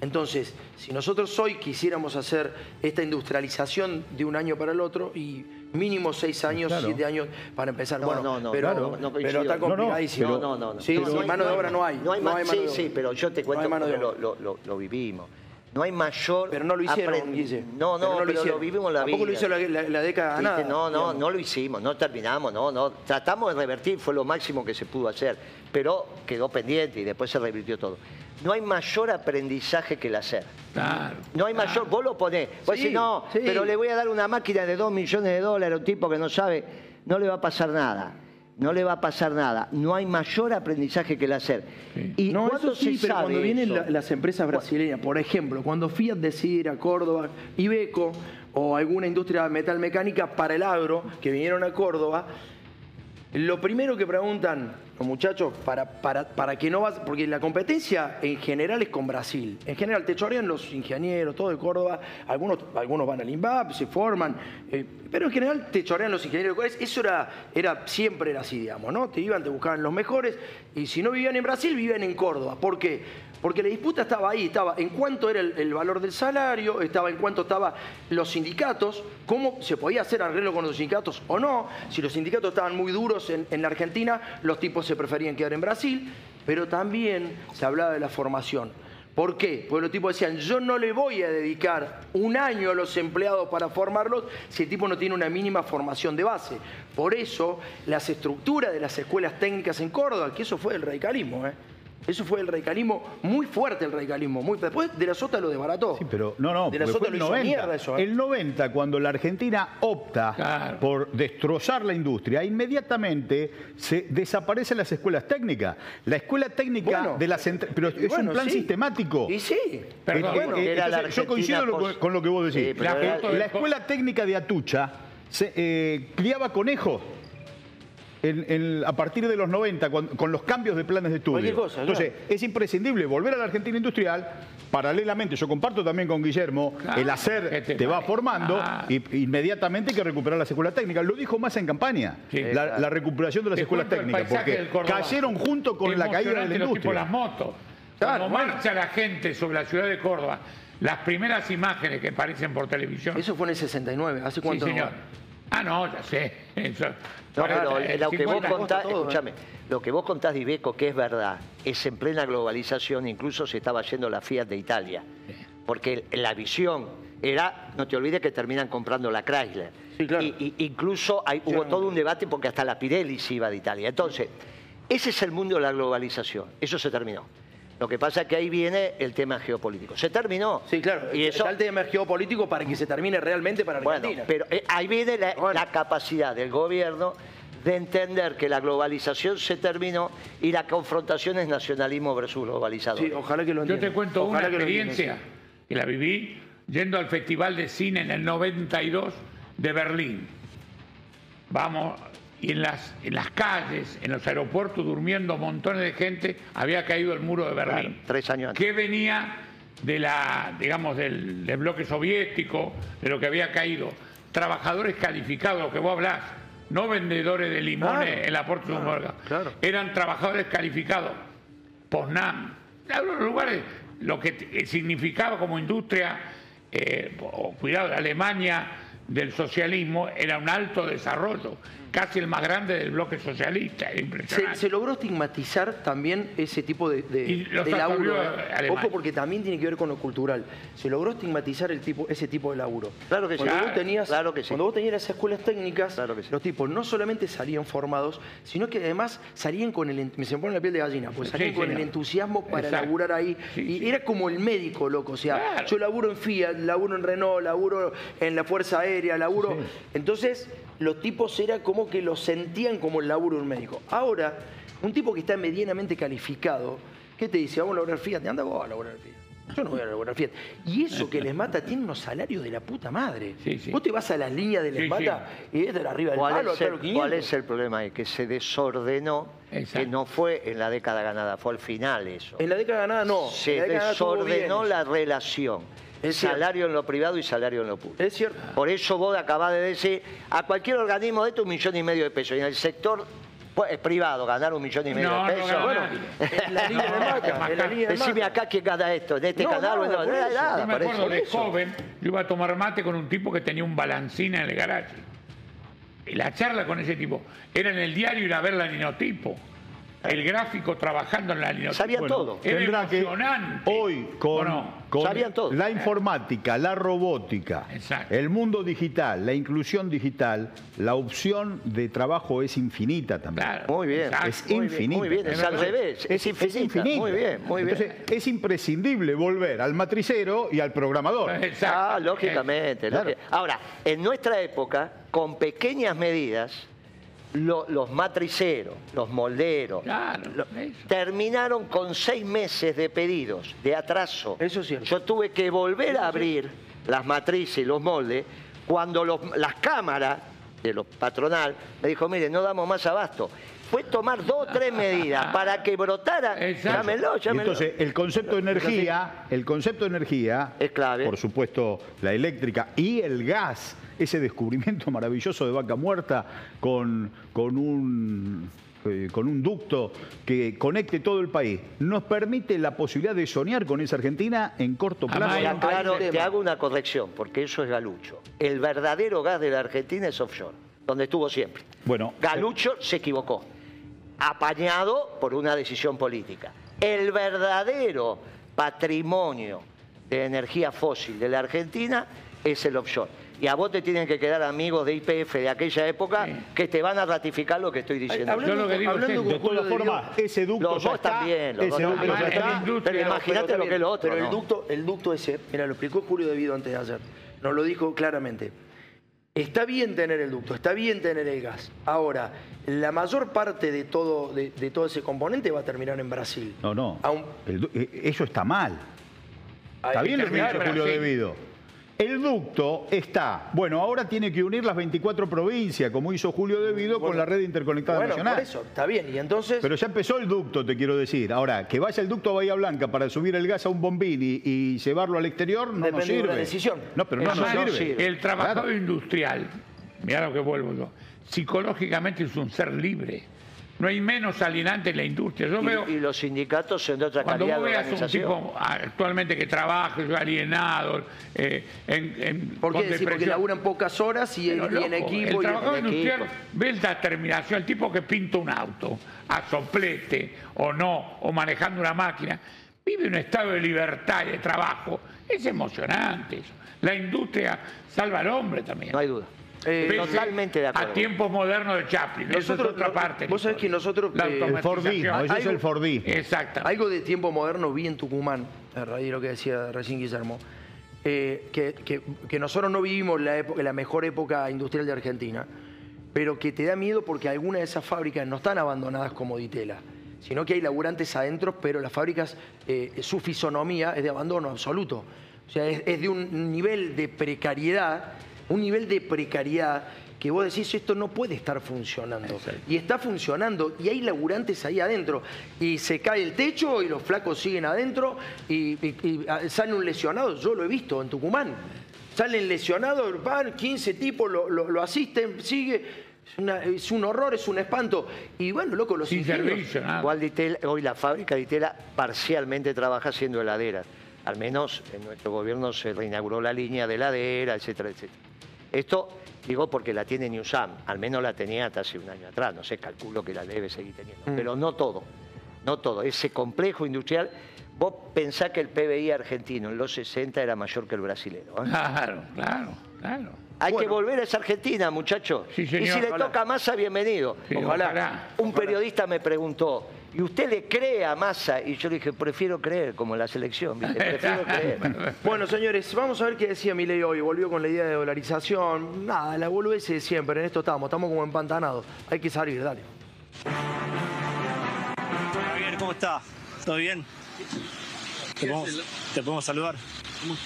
Entonces, si nosotros hoy quisiéramos hacer esta industrialización de un año para el otro y mínimo seis años, Claro. siete años para empezar. No, bueno, no, no, pero, no, no pero está coincido. No, no, complicadísimo. No, no, no. no. Sí, No, sí, no hay- mano de obra no hay. No hay, ma- mano sí, de obra. sí, pero yo te cuento hay mano lo- lo- lo vivimos. No hay mayor... Pero no lo hicieron, Guille. No, no, pero, lo, hicieron. vivimos la vida. Tampoco lo hizo la, la- la década ¿Viste? ganada. No, no, digamos. no lo hicimos, no terminamos, no, no. Tratamos de revertir, fue lo máximo que se pudo hacer, pero quedó pendiente y después se revirtió todo. No hay mayor aprendizaje que el hacer. Claro. No hay claro. mayor, vos lo ponés. Vos Sí, decís, no, sí. pero le voy a dar una máquina de dos millones de dólares a un tipo que no sabe, no le va a pasar nada. No le va a pasar nada. No hay mayor aprendizaje que el hacer. Sí. Y no, cuando eso sí, se pero sabe cuando vienen la- las empresas brasileñas, por ejemplo, cuando Fiat decide ir a Córdoba, Ibeco o alguna industria metalmecánica para el agro, que vinieron a Córdoba, lo primero que preguntan los muchachos, para, para, para que no vas, porque la competencia en general es con Brasil. En general te chorean los ingenieros, todo de Córdoba, algunos, algunos van al INVAP, se forman, eh, pero en general te chorean los ingenieros. Eso era, era, siempre era así, digamos, ¿no? Te iban, te buscaban los mejores, y si no vivían en Brasil, vivían en Córdoba. ¿Por qué? Porque la disputa estaba ahí, estaba en cuánto era el, valor del salario, estaba en cuánto estaban los sindicatos, cómo se podía hacer arreglo con los sindicatos o no. Si los sindicatos estaban muy duros en, Argentina, los tipos se preferían quedar en Brasil. pero también se hablaba de la formación. ¿Por qué? Porque los tipos decían, yo no le voy a dedicar un año a los empleados para formarlos si el tipo no tiene una mínima formación de base. Por eso, las estructuras de las escuelas técnicas en Córdoba, que eso fue el radicalismo, ¿eh? Eso fue el radicalismo, muy fuerte el radicalismo. Muy, después de la Sota lo desbarató. Sí, pero no, no, de la porque Sota lo el hizo 90. mierda eso. ¿eh? El 90, cuando la Argentina opta Claro. por destrozar la industria, inmediatamente se desaparecen las escuelas técnicas. La escuela técnica Bueno, de las pero es bueno, un plan sí. sistemático. Y sí. Perdón. Eh, Bueno, eh, entonces, yo coincido con lo que vos decís. Sí, pero la, era- la escuela técnica de Atucha se, eh, criaba conejos. En- en- a partir de los 90, cuan- con, los cambios de planes de estudio. Claro. Entonces, es imprescindible volver a la Argentina industrial. Paralelamente, yo comparto también con Guillermo, Claro, el hacer que te va formando Claro. y inmediatamente hay que recuperar las escuelas técnicas. Lo dijo más en campaña, Sí. la, la recuperación de las Te escuelas técnicas, porque cayeron junto con la caída de la industria. las motos. Claro, Cuando bueno. marcha la gente sobre la ciudad de Córdoba, las primeras imágenes que aparecen por televisión. Eso fue en el 69. ¿Hace sí, cuánto? no señor. Ah, no, ya sé. Eso- No, pero eh, lo que vos 50 contás, todo, ¿eh? escúchame, lo que vos contás de Ibeco, que es verdad, es en plena globalización, incluso se estaba yendo la Fiat de Italia. Porque la visión era, no te olvides que terminan comprando la Chrysler. Sí, claro. Y, y incluso hay- hubo todo un debate porque hasta la Pirelli se iba de Italia. Entonces, ese es el mundo de la globalización. Eso se terminó. Lo que pasa es que ahí viene el tema geopolítico. Se terminó. Sí, claro. Y eso, Está el tema geopolítico para que se termine realmente para bueno, Argentina. pero eh, ahí viene la, Bueno. la capacidad del gobierno de entender que la globalización se terminó y la confrontación es nacionalismo versus globalizador. Sí, ojalá que lo Yo entiendan. te cuento Ojalá una que lo entiendan, experiencia que la viví yendo al Festival de Cine en el 92 de Berlín. Vamos, y en las, en las calles, en los aeropuertos, durmiendo montones de gente, había caído el muro de Berlín. Claro, tres años antes. Que venía de la, digamos, del, del bloque soviético, de lo que había caído. Trabajadores calificados, lo que vos hablás, no vendedores de limones Claro, en la Puerta de claro. Eran trabajadores calificados. Poznan, los lugares, lo que t- significaba como industria, eh, o cuidado, Alemania del socialismo era un alto desarrollo, casi el más grande del bloque socialista, Se, impresionante. se logró estigmatizar también ese tipo de, laburo. ¿eh? Ojo, porque también tiene que ver con lo cultural. Se logró estigmatizar el tipo, ese tipo de laburo. Claro que sí. cuando vos tenías, claro que sí. Cuando vos tenías las escuelas técnicas, Claro que sí. los tipos no solamente salían formados, sino que además salían con el... Me se me pone la piel de gallina, pues salían Sí, con señor. el entusiasmo para Exacto. laburar ahí. Sí, y sí. era como el médico, loco. O sea, Claro. yo laburo en Fiat, laburo en Renault, laburo en la Fuerza Aérea, laburo... Entonces, los tipos era como que lo sentían como el laburo de un médico. Ahora, un tipo que está medianamente calificado, ¿qué te dice? Vamos a laburar Fiat. Anda vos a laburar Fiat. Yo no voy a laburar Fiat. Y eso que les mata tiene unos salarios de la puta madre. Sí, sí. Vos te vas a las líneas de les Sí, mata y es de la arriba del ¿Cuál palo es, hasta el, los 500. cuál es el problema ahí? Que se desordenó, Exacto. que no fue en la década ganada, fue al final eso. En la década ganada no. Se década desordenó la relación. Es cierto. salario en lo privado y salario en lo público. Es cierto. Por eso vos acabás de decir, a cualquier organismo de esto un millón y medio de pesos. Y en el sector pues, privado ganar un millón y medio No, de no pesos. gana bueno, nadie. En la línea de Maca. En la línea de decime acá quién gana esto, en este No, canal no, por nada, eso. nada, Yo me por eso. acuerdo de joven, yo iba a tomar mate con un tipo que tenía un balancina en el garaje. Y la charla con ese tipo era en el diario ir a ver la linotipo. El gráfico trabajando en la linotipo. Bueno, todo. Era Tendrá que emocionante. hoy con, ¿O no? Con Sabían todo. la informática, la robótica, Exacto. el mundo digital, la inclusión digital, la opción de trabajo es infinita también. Claro, Muy bien. Es Muy bien, infinita. muy bien, es al revés, es infinita. Muy bien, muy bien. Entonces, es imprescindible volver al matricero y al programador. Exacto. Ah, lógicamente. Claro. Ahora, en nuestra época, con pequeñas medidas, lo- los matriceros, los molderos, Claro, lo- eso. terminaron con seis meses de pedidos, de atraso. Eso es cierto. Yo tuve que volver a abrir las matrices y los moldes cuando los- las cámaras de los patronal me dijo, mire, no damos más abasto. Fue tomar dos o tres medidas para que brotara. Exacto. Llámenlo, Y llámenlo. entonces, el concepto de energía, el concepto de energía Es clave. Por supuesto, la eléctrica y el gas, ese descubrimiento maravilloso de vaca muerta con, con un eh, con un ducto que conecte todo el país, nos permite la posibilidad de soñar con esa Argentina en corto plazo. Amaya, Te hago una corrección, porque eso es galucho. El verdadero gas de la Argentina es offshore, donde estuvo siempre. Bueno, Galucho se equivocó. Apañado por una decisión política. El verdadero patrimonio de energía fósil de la Argentina es el offshore. Y a vos te tienen que quedar amigos de IPF de aquella época que te van a ratificar lo que estoy diciendo. Hablando, Yo lo que digo hablando con De todas formas, ese ducto Los ya dos está, también, los ese dos ducto también. está. Pero imagínate lo que es lo otro. Pero ¿no? el, ducto, el ducto ese, mira, lo explicó Julio Devido antes de ayer. Nos lo dijo claramente. Está bien tener el ducto, está bien tener el gas. Ahora, la mayor parte de todo, de, de todo ese componente va a terminar en Brasil. No, no. El eh, eso está mal. Está bien lo que Julio Brasil. El ducto está, bueno, ahora tiene que unir las 24 provincias, como hizo Julio Devido, con la red interconectada Bueno, nacional. por eso, está bien. Y entonces, Pero ya empezó el ducto, te quiero decir. Ahora, que vaya el ducto a Bahía Blanca para subir el gas a un bombín y, y llevarlo al exterior, no nos Depende de sirve. una decisión. No, pero no Eso nos no sirve. sirve. El trabajador Claro. industrial, mira lo que vuelvo yo, psicológicamente es un ser libre. No hay menos alienante en la industria. Yo veo, Y, y los sindicatos son de otra cuando calidad vos de veas un tipo actualmente que trabaja, es alienado, eh, en, en, ¿por con qué decir? Porque laburan pocas horas y, Pero, y en equipo. El y trabajador en industrial equipo. ve la determinación, el tipo que pinta un auto a soplete o no, o manejando una máquina, vive un estado de libertad y de trabajo. Es emocionante eso. La industria salva al hombre también. No hay duda. Eh, totalmente de acuerdo. A tiempos modernos de Chaplin. Eso es Nosotros- otra no- parte. vos sabés que nosotros, La eh, El. Fordismo, eso es el Fordismo. Exacto. Algo de tiempo moderno vi en Tucumán, a raíz de lo que decía recién Guillermo, eh, que, que- que nosotros no vivimos la, época- la mejor época industrial de Argentina, pero que te da miedo porque algunas de esas fábricas no están abandonadas como Ditela, sino que hay laburantes adentro, pero las fábricas, eh, su fisonomía es de abandono absoluto. O sea, es, es de un nivel de precariedad, un nivel de precariedad que vos decís, esto no puede estar funcionando. Y está funcionando, y hay laburantes ahí adentro. Y se cae el techo y los flacos siguen adentro y, y- y, ah, sale un lesionado, yo lo he visto en Tucumán. Salen lesionados, van 15 tipos, lo, lo- lo asisten, sigue. Es, una- es un horror, es un espanto. Y bueno, loco, los Sin ingenios- servicio. Igual Ditela- hoy la fábrica de Itela parcialmente trabaja haciendo heladeras. Al menos en nuestro gobierno se reinauguró la línea de heladera, etcétera, etcétera. Esto digo porque la tiene Newsam, al menos la tenía hasta hace un año atrás, no sé, calculo que la debe seguir teniendo, pero no todo, no todo. Ese complejo industrial, vos pensás que el PBI argentino en los 60 era mayor que el brasilero. ¿eh? Claro, claro, claro. Hay que volver a esa Argentina, muchachos. Sí, y si le ojalá. toca a Massa, bienvenido. Sí, Ojalá. ojalá. Un periodista me preguntó, ¿y usted le cree a Massa? Y yo le dije, prefiero creer, como en la selección, ¿viste? prefiero creer. Bueno, señores, vamos a ver qué decía Milei hoy. Volvió con la idea de dolarización. Nada, la boludez de siempre. En esto estamos, estamos como empantanados. Hay que salir, dale. Javier, ¿cómo está? ¿Todo bien? ¿Te podemos, te podemos saludar?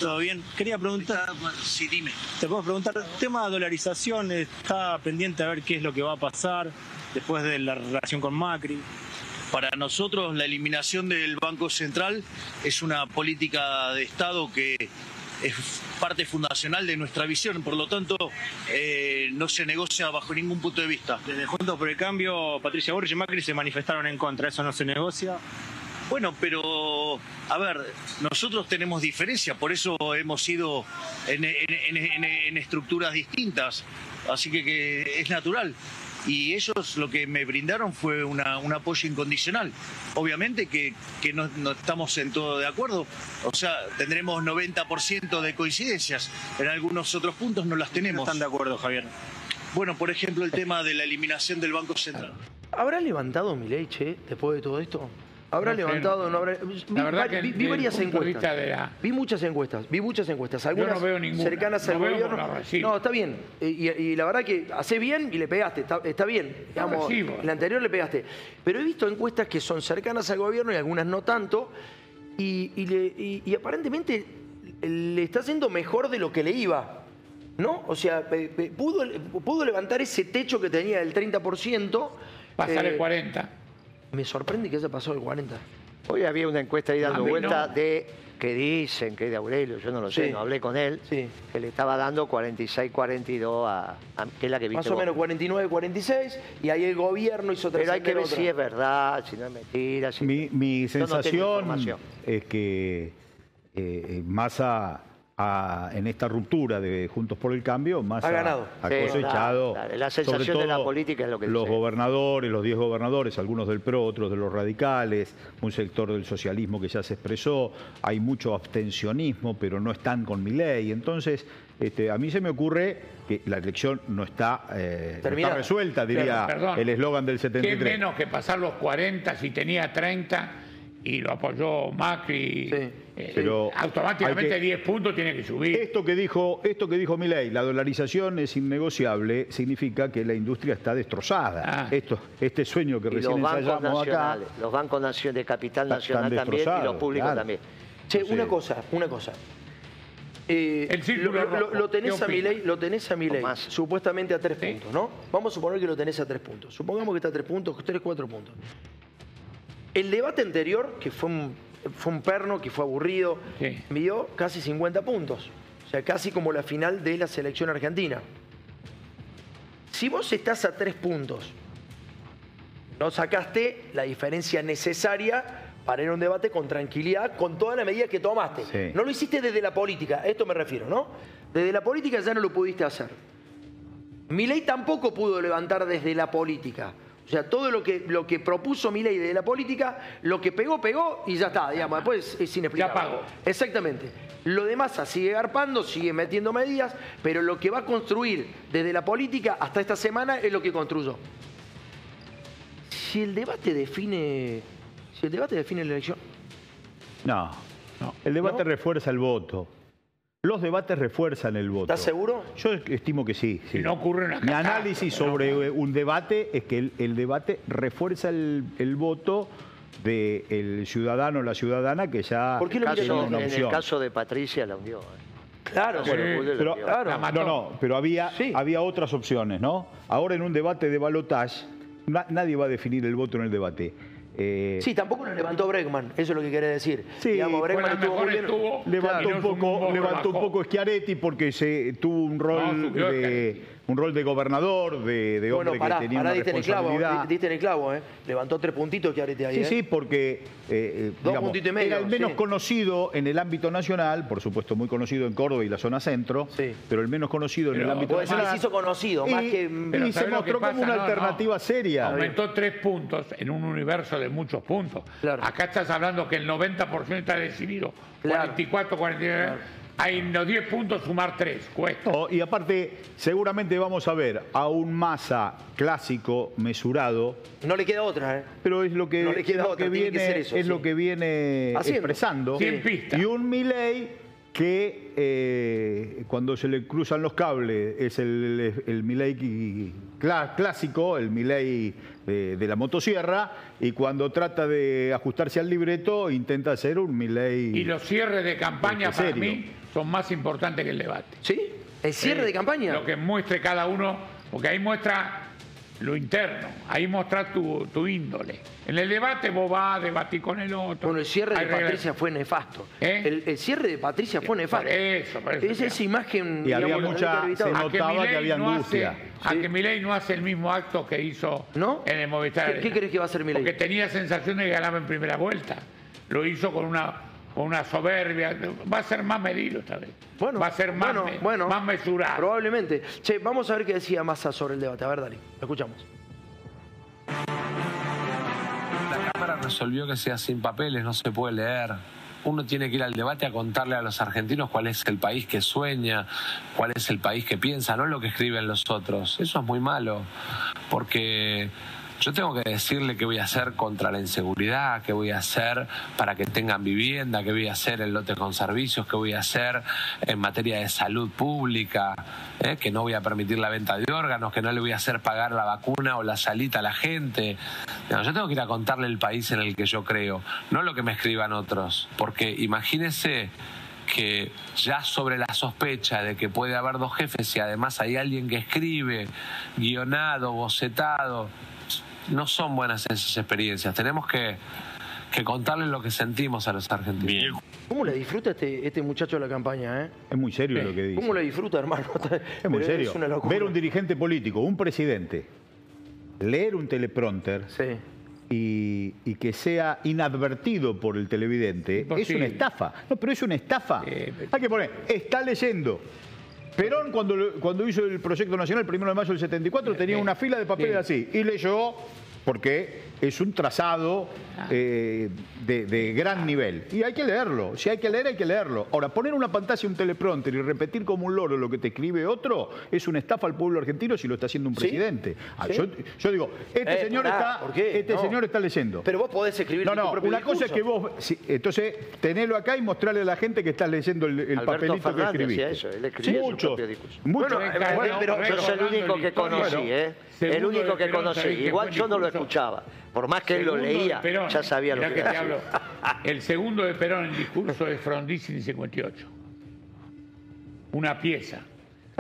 ¿Todo bien? Quería preguntar. Sí, dime. Te podemos preguntar, tema de dolarización, está pendiente a ver qué es lo que va a pasar después de la relación con Macri. Para nosotros la eliminación del Banco Central es una política de Estado que es parte fundacional de nuestra visión, por lo tanto eh, no se negocia bajo ningún punto de vista. Desde Juntos por el Cambio, Patricia Burri y Macri se manifestaron en contra, eso no se negocia. Bueno, pero a ver, nosotros tenemos diferencia, por eso hemos ido en, en- en- en- en estructuras distintas, así que, que es natural. Y ellos lo que me brindaron fue una- un apoyo incondicional. Obviamente que, que no, no estamos en todo de acuerdo, o sea, tendremos 90% de coincidencias, en algunos otros puntos no las No tenemos. están de acuerdo, Javier. Bueno, por ejemplo, el tema de la eliminación del Banco Central. ¿Habrá levantado Milei, che, después de todo esto? ¿Habrá No levantado no. no habrá? La verdad vari- que vi, vi varias encuestas. vista de la- Vi muchas encuestas, vi muchas encuestas. Algunas no veo ninguna. cercanas No al gobierno. No, está bien. Y, y la verdad que hace bien y le pegaste, está, está bien. Digamos, la anterior le pegaste. Pero he visto encuestas que son cercanas al gobierno y algunas no tanto. Y, y le- y- y aparentemente le está haciendo mejor de lo que le iba. ¿No? O sea, pudo, pudo levantar ese techo que tenía del 30%. Pasar el eh, 40. Me sorprende que haya pasado el 40. Hoy había una encuesta ahí dando vuelta no. de que dicen que es de Aurelio, yo no lo sé, Sí. no hablé con él, Sí. que le estaba dando 46-42 a, a- que es la que viste Más o vos. menos 49, 46, y ahí el gobierno hizo Pero hay que ver otra. si es verdad, si no es mentira. Si... Mi, mi no sensación es que eh, eh, Massa a- en esta ruptura de Juntos por el Cambio, Massa Ha ganado. ha Sí, cosechado. La sobre sensación de la política es lo que Los dice. gobernadores, los 10 gobernadores, algunos del PRO, otros de los radicales, un sector del socialismo que ya se expresó, hay mucho abstencionismo, pero no están con mi ley. Entonces, este, a mí se me ocurre que la elección no está, eh, no está Terminada. resuelta, diría Perdón. el eslogan del ¿Qué 73. menos que pasar los 40 si tenía 30 y lo apoyó Macri? Sí. Eh, Pero automáticamente que- 10 puntos tiene que subir. Esto que dijo, esto que dijo Milei, la dolarización es innegociable, significa que la industria está destrozada. Ah. Esto, este sueño que Y recién los bancos ensayamos acá. nacionales, los bancos de capital Están nacional también y los públicos claro. también. Che, Sí. una cosa, una cosa. Eh, El círculo lo, lo- rojo, lo tenés ¿qué a? Milei, lo tenés a Milei, supuestamente a tres Sí. puntos, ¿no? Vamos a suponer que lo tenés a tres puntos. Supongamos que está a tres puntos, tres, cuatro puntos. El debate anterior, que fue un, fue un perno, que fue aburrido, Sí. midió casi 50 puntos. O sea, casi como la final de la selección argentina. Si vos estás a tres puntos, no sacaste la diferencia necesaria para ir a un debate con tranquilidad, con todas las medidas que tomaste. Sí. No lo hiciste desde la política, a esto me refiero, ¿no? Desde la política ya no lo pudiste hacer. Milei tampoco pudo levantar desde la política. O sea, todo lo que, lo que propuso Milei desde la política, lo que pegó, pegó y ya está, digamos, después es inexplicable. Ya pagó. Exactamente. Lo de Massa sigue garpando, sigue metiendo medidas, pero lo que va a construir desde la política hasta esta semana es lo que construyó. Si el debate define, si el debate define la elección, No, No. el debate ¿No? refuerza el voto. Los debates refuerzan el voto. ¿estás seguro? Yo estimo que sí. no ocurre una Mi análisis ¿no? sobre eh, un debate es que el, el debate refuerza el, el voto del ciudadano o la ciudadana que ya ¿Por qué lo una en el caso de Patricia la hundió. ¿eh? Claro, Pero. Claro. No, no, pero había, Sí. había otras opciones, ¿no? Ahora en un debate de balotage, na- nadie va a definir el voto en el debate. Eh, Sí, tampoco lo levantó Bregman, eso es lo que querés decir. Sí, Digamos, Bregman estuvo muy bien. estuvo. Levantó, no un poco, voto, levantó un poco Schiaretti porque se tuvo un rol, No, de. Un rol de gobernador, de, de Bueno, hombre pará, que tenía pará, una diste en el clavo, responsabilidad. di- diste en el clavo, ¿eh? Levantó tres puntitos que ahorita ahí, Sí, ¿eh? sí, porque eh, eh, Dos digamos, puntitos y medio, era el menos sí. conocido en el ámbito nacional, por supuesto muy conocido en Córdoba y la zona centro, Sí. pero el menos conocido en el ámbito ser que se nacional. hizo conocido, y, más que... Pero y se ¿sabés lo que mostró como pasa? una No, no. alternativa seria. Aumentó tres puntos en un universo de muchos puntos. Claro. Acá estás hablando que el 90% está decidido. Claro. 44, 49. Hay en los 10 puntos sumar 3, cuesta. No, y aparte, seguramente vamos a ver a un masa clásico, mesurado, No le queda otra, ¿eh? pero es lo que, No le queda es lo otra, que tiene que viene, ser eso, es sí. lo que viene Haciendo. expresando. Pistas. Y un Milei que eh, cuando se le cruzan los cables es el, el Milei clá- clásico, el Milei de, de la motosierra, y cuando trata de ajustarse al libreto intenta hacer un Milei... Y los cierres de campaña Este, para serio. mí son más importantes que el debate. ¿Sí? ¿El cierre de campaña? Lo que muestre cada uno, porque ahí muestra lo interno, ahí muestra tu, tu índole. En el debate vos vas a debatir con el otro. Bueno, el cierre de reglas. Patricia fue nefasto. ¿Eh? El, el cierre de Patricia fue Por nefasto. eso, por eso, Es esa imagen... Y había mucha- se que notaba que había no angustia. hace, a Sí. que Milei no hace el mismo acto que hizo ¿No? en el Movistar. ¿Qué- qué crees que va a hacer Milei? Porque tenía sensación de que ganaba en primera vuelta. Lo hizo con una, una soberbia. Va a ser más medido esta vez. Bueno, va a ser más, bueno, me- bueno, más mesurado. Probablemente. Che, vamos a ver qué decía Massa sobre el debate. A ver, dale, lo escuchamos. La Cámara resolvió que sea sin papeles, no se puede leer. Uno tiene que ir al debate a contarle a los argentinos cuál es el país que sueña, cuál es el país que piensa, no lo que escriben los otros. Eso es muy malo, porque yo tengo que decirle qué voy a hacer contra la inseguridad, qué voy a hacer para que tengan vivienda, qué voy a hacer en lote con servicios, qué voy a hacer en materia de salud pública, ¿eh? que no voy a permitir la venta de órganos, que no le voy a hacer pagar la vacuna o la salita a la gente. No, yo tengo que ir a contarle el país en el que yo creo, no lo que me escriban otros, porque imagínese que ya sobre la sospecha de que puede haber dos jefes y además hay alguien que escribe, guionado, bocetado, no son buenas esas experiencias. Tenemos que, que contarles lo que sentimos a los argentinos. ¿Cómo le disfruta este, este muchacho de la campaña, eh? Es muy serio lo que dice. ¿Cómo le disfruta, hermano? Es muy serio. una locura. Ver un dirigente político, un presidente, leer un teleprompter Sí. y, y que sea inadvertido por el televidente, es una estafa. No, pero es una estafa. Hay que poner, está leyendo. Perón, cuando, cuando hizo el proyecto nacional, el primero de mayo del 74, tenía una fila de papeles así. Y leyó, porque es un trazado eh, de, de gran nivel. Y hay que leerlo. Si hay que leer, hay que leerlo. Ahora, poner una pantalla, un teleprompter y repetir como un loro lo que te escribe otro es una estafa al pueblo argentino si lo está haciendo un presidente. Ah, ¿Sí? Yo, yo digo, este, Eh, señor, pará, está, este No. señor está leyendo. Pero vos podés escribir No, tu no, propio una cosa es que discurso. vos. sí, entonces, tenelo acá y mostrarle a la gente que estás leyendo el, papelito que Fernández escribiste. eso, él escribía su muchos, propio discurso. muchos. Bueno, Bueno, pero- Yo soy el único que conocí, ¿eh? El único que conocí. ¿sabés qué Igual yo no lo discurso? Escuchaba. Por más que él lo de leía, Perón, ya sabía lo que te era. hablo. El segundo de Perón en discurso es Frondizi 58. Una pieza.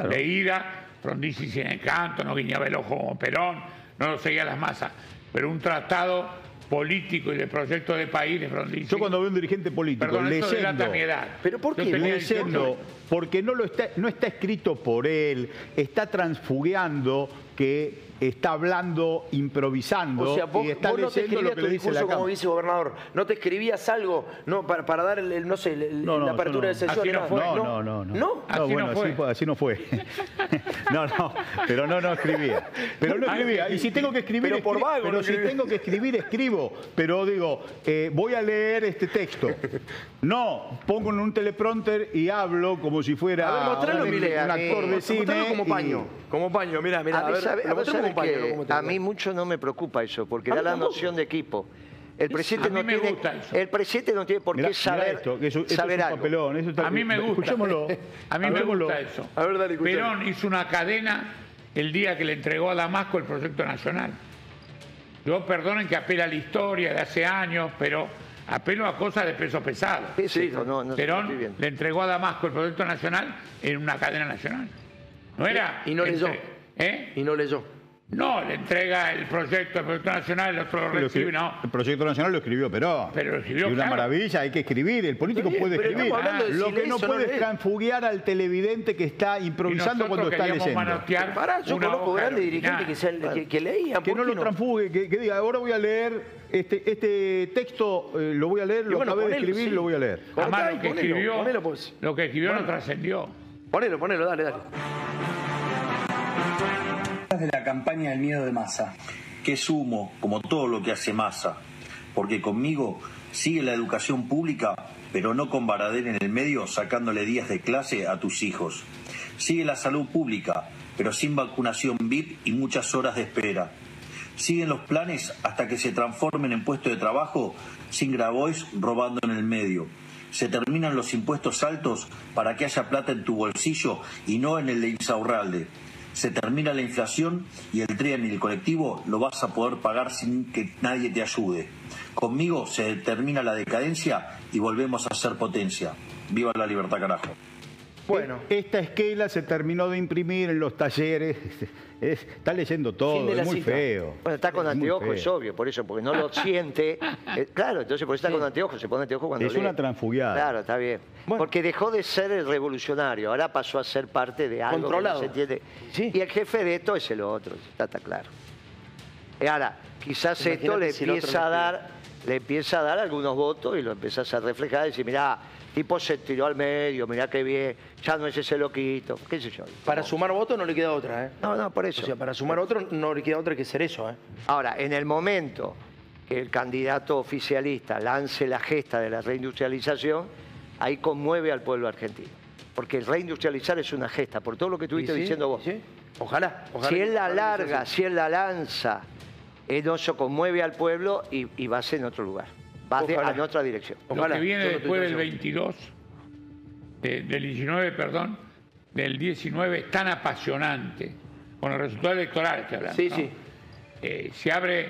Leída, Frondizi sin encanto, no guiñaba el ojo como Perón, no lo seguía las masas. Pero un tratado político y de proyecto de país de Frondizi. Yo cuando veo un dirigente político Perdón, leyendo, mi edad. ¿Pero por qué? leyendo, 18. porque no, lo está, no está escrito por él, está transfugueando que está hablando, improvisando O sea, vos, y está vos no te lo escribías que tu le dice la discurso como Cámara. vicegobernador, no te escribías algo no para, para dar el, el- no sé, el- No, no, la apertura no. de sesión. Así no fue. No, no, no, no. ¿No? Así No, no bueno, fue. así fue. así no fue. No, no, pero no, no escribía. Pero no escribía. Y si tengo que escribir, Pero por escri- vago pero no si tengo que escribir, escribo. Pero digo, eh, voy a leer este texto. No, pongo en un teleprompter y hablo como si fuera A ver, mostralo, un, un a actor de cine. Mostralo como y- paño. Como paño, mira, mira. a ver, sabe- lo que a mí mucho no me preocupa eso, porque da la noción de equipo. El presidente a mí no me tiene, gusta eso. el presidente no tiene por Mirá- qué saber, mirá esto, que eso, esto saber es un algo. papelón. eso está- A mí me gusta. Escuchémoslo. A mí me gusta eso. A ver, dale, escuchame. Perón hizo una cadena el día que le entregó a Damasco el proyecto nacional. Yo perdonen que apela a la historia de hace años, pero apelo a cosas de peso pesado. Perón le entregó a Damasco el proyecto nacional en una cadena nacional. No era. Y no leyó. entre- ¿Eh? Y no leyó. No, le entrega el proyecto, el proyecto nacional, el otro lo Lo recibe, no. El proyecto nacional lo escribió Perón. Pero lo escribió, Y una claro. maravilla, hay que escribir. El político puede escribir. de Lo si que no o no puede es transfugiar al televidente que está improvisando cuando está leyendo. Pará, yo conozco grandes dirigentes que, se- que, que leían. Que ¿por no qué lo transfugue, que, que diga, ahora voy a leer este, este texto, eh, lo voy a leer, Y lo bueno, acabé de ponelo, escribir, sí. lo voy a leer. Además, lo que ponelo, escribió, ponelo, pues. lo que escribió no trascendió. Ponelo, ponelo, dale, dale. De la campaña del miedo de masa. que es humo, como todo lo que hace masa, porque conmigo sigue la educación pública, pero no con Baradel en el medio sacándole días de clase a tus hijos. Sigue la salud pública, pero sin vacunación VIP y muchas horas de espera. Siguen los planes hasta que se transformen en puestos de trabajo sin Grabois robando en el medio. Se terminan los impuestos altos para que haya plata en tu bolsillo y no en el de Insaurralde. Se termina la inflación y el tren y el colectivo lo vas a poder pagar sin que nadie te ayude. Conmigo se termina la decadencia y volvemos a ser potencia. Viva la libertad, carajo. Bueno. Esta esquela se terminó de imprimir en los talleres. Es- está leyendo todo, es muy cita. feo. Bueno, está con Es anteojos, es obvio, por eso, porque no lo siente. Eh, claro, entonces por eso está con anteojos, se pone anteojos cuando Es lee. una transfugiada. Claro, está bien. Porque dejó de ser el revolucionario, ahora pasó a ser parte de algo Controlado. que no se entiende. Y el jefe de esto es el otro, está, está claro. Y ahora, quizás esto le si empieza a dar, le empieza a dar algunos votos y lo empiezas a reflejar y decir, mirá, tipo se tiró al medio, mirá qué bien, ya no es ese loquito, qué sé yo. Para sumar votos no le queda otra, ¿eh? No, no, por eso. O sea, para sumar otro no le queda otra que ser eso, ¿eh? Ahora, en el momento que el candidato oficialista lance la gesta de la reindustrialización, ahí conmueve al pueblo argentino. Porque el reindustrializar es una gesta, por todo lo que estuviste sí, diciendo vos. sí. Ojalá, ojalá. Si él la larga, si él la lanza, eso conmueve al pueblo y, y vas en otro lugar. Vas de- Ojalá. en otra dirección. Lo que viene no después del 22, de- del 19, perdón, del 19 es tan apasionante, con el resultado electoral que hablamos. Sí, ¿no? sí. Eh, se abre,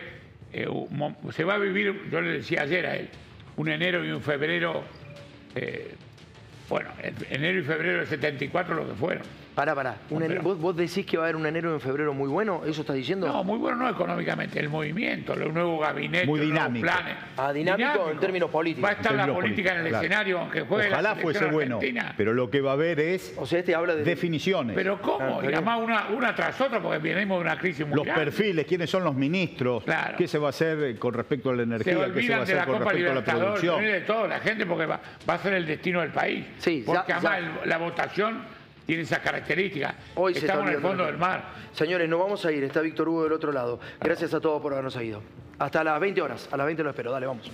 eh, un se va a vivir, yo le decía ayer a él, un enero y un febrero, eh, bueno, en- enero y febrero del 74 lo que fueron. Pará, pará. Un ene- ¿Vos, vos decís que va a haber un enero y un febrero muy bueno? ¿Eso estás diciendo? No, muy bueno no económicamente, el movimiento, los nuevos gabinetes, Muy los nuevos dinámico. planes. Ah, dinámico en términos políticos. Va a estar la política en el claro. escenario, aunque juegue la Ojalá selección fuese bueno, argentina. pero lo que va a haber es O sea, este habla de... definiciones. Pero ¿cómo? Claro, y está además una, una tras otra, porque venimos de una crisis muy los grande. perfiles, quiénes son los ministros, Claro. qué se va a hacer con respecto a la Se energía, qué se va a hacer la con Copa respecto a la se producción. de todo la gente porque va, va a ser el destino del país. Sí, ya- porque además ya. el- la votación tiene esas características. Hoy se está Estamos en el fondo del mar. Señores, nos vamos a ir. Está Víctor Hugo del otro lado. Gracias a todos por habernos seguido. Hasta las 20 horas. A las 20 lo espero. Dale, vamos.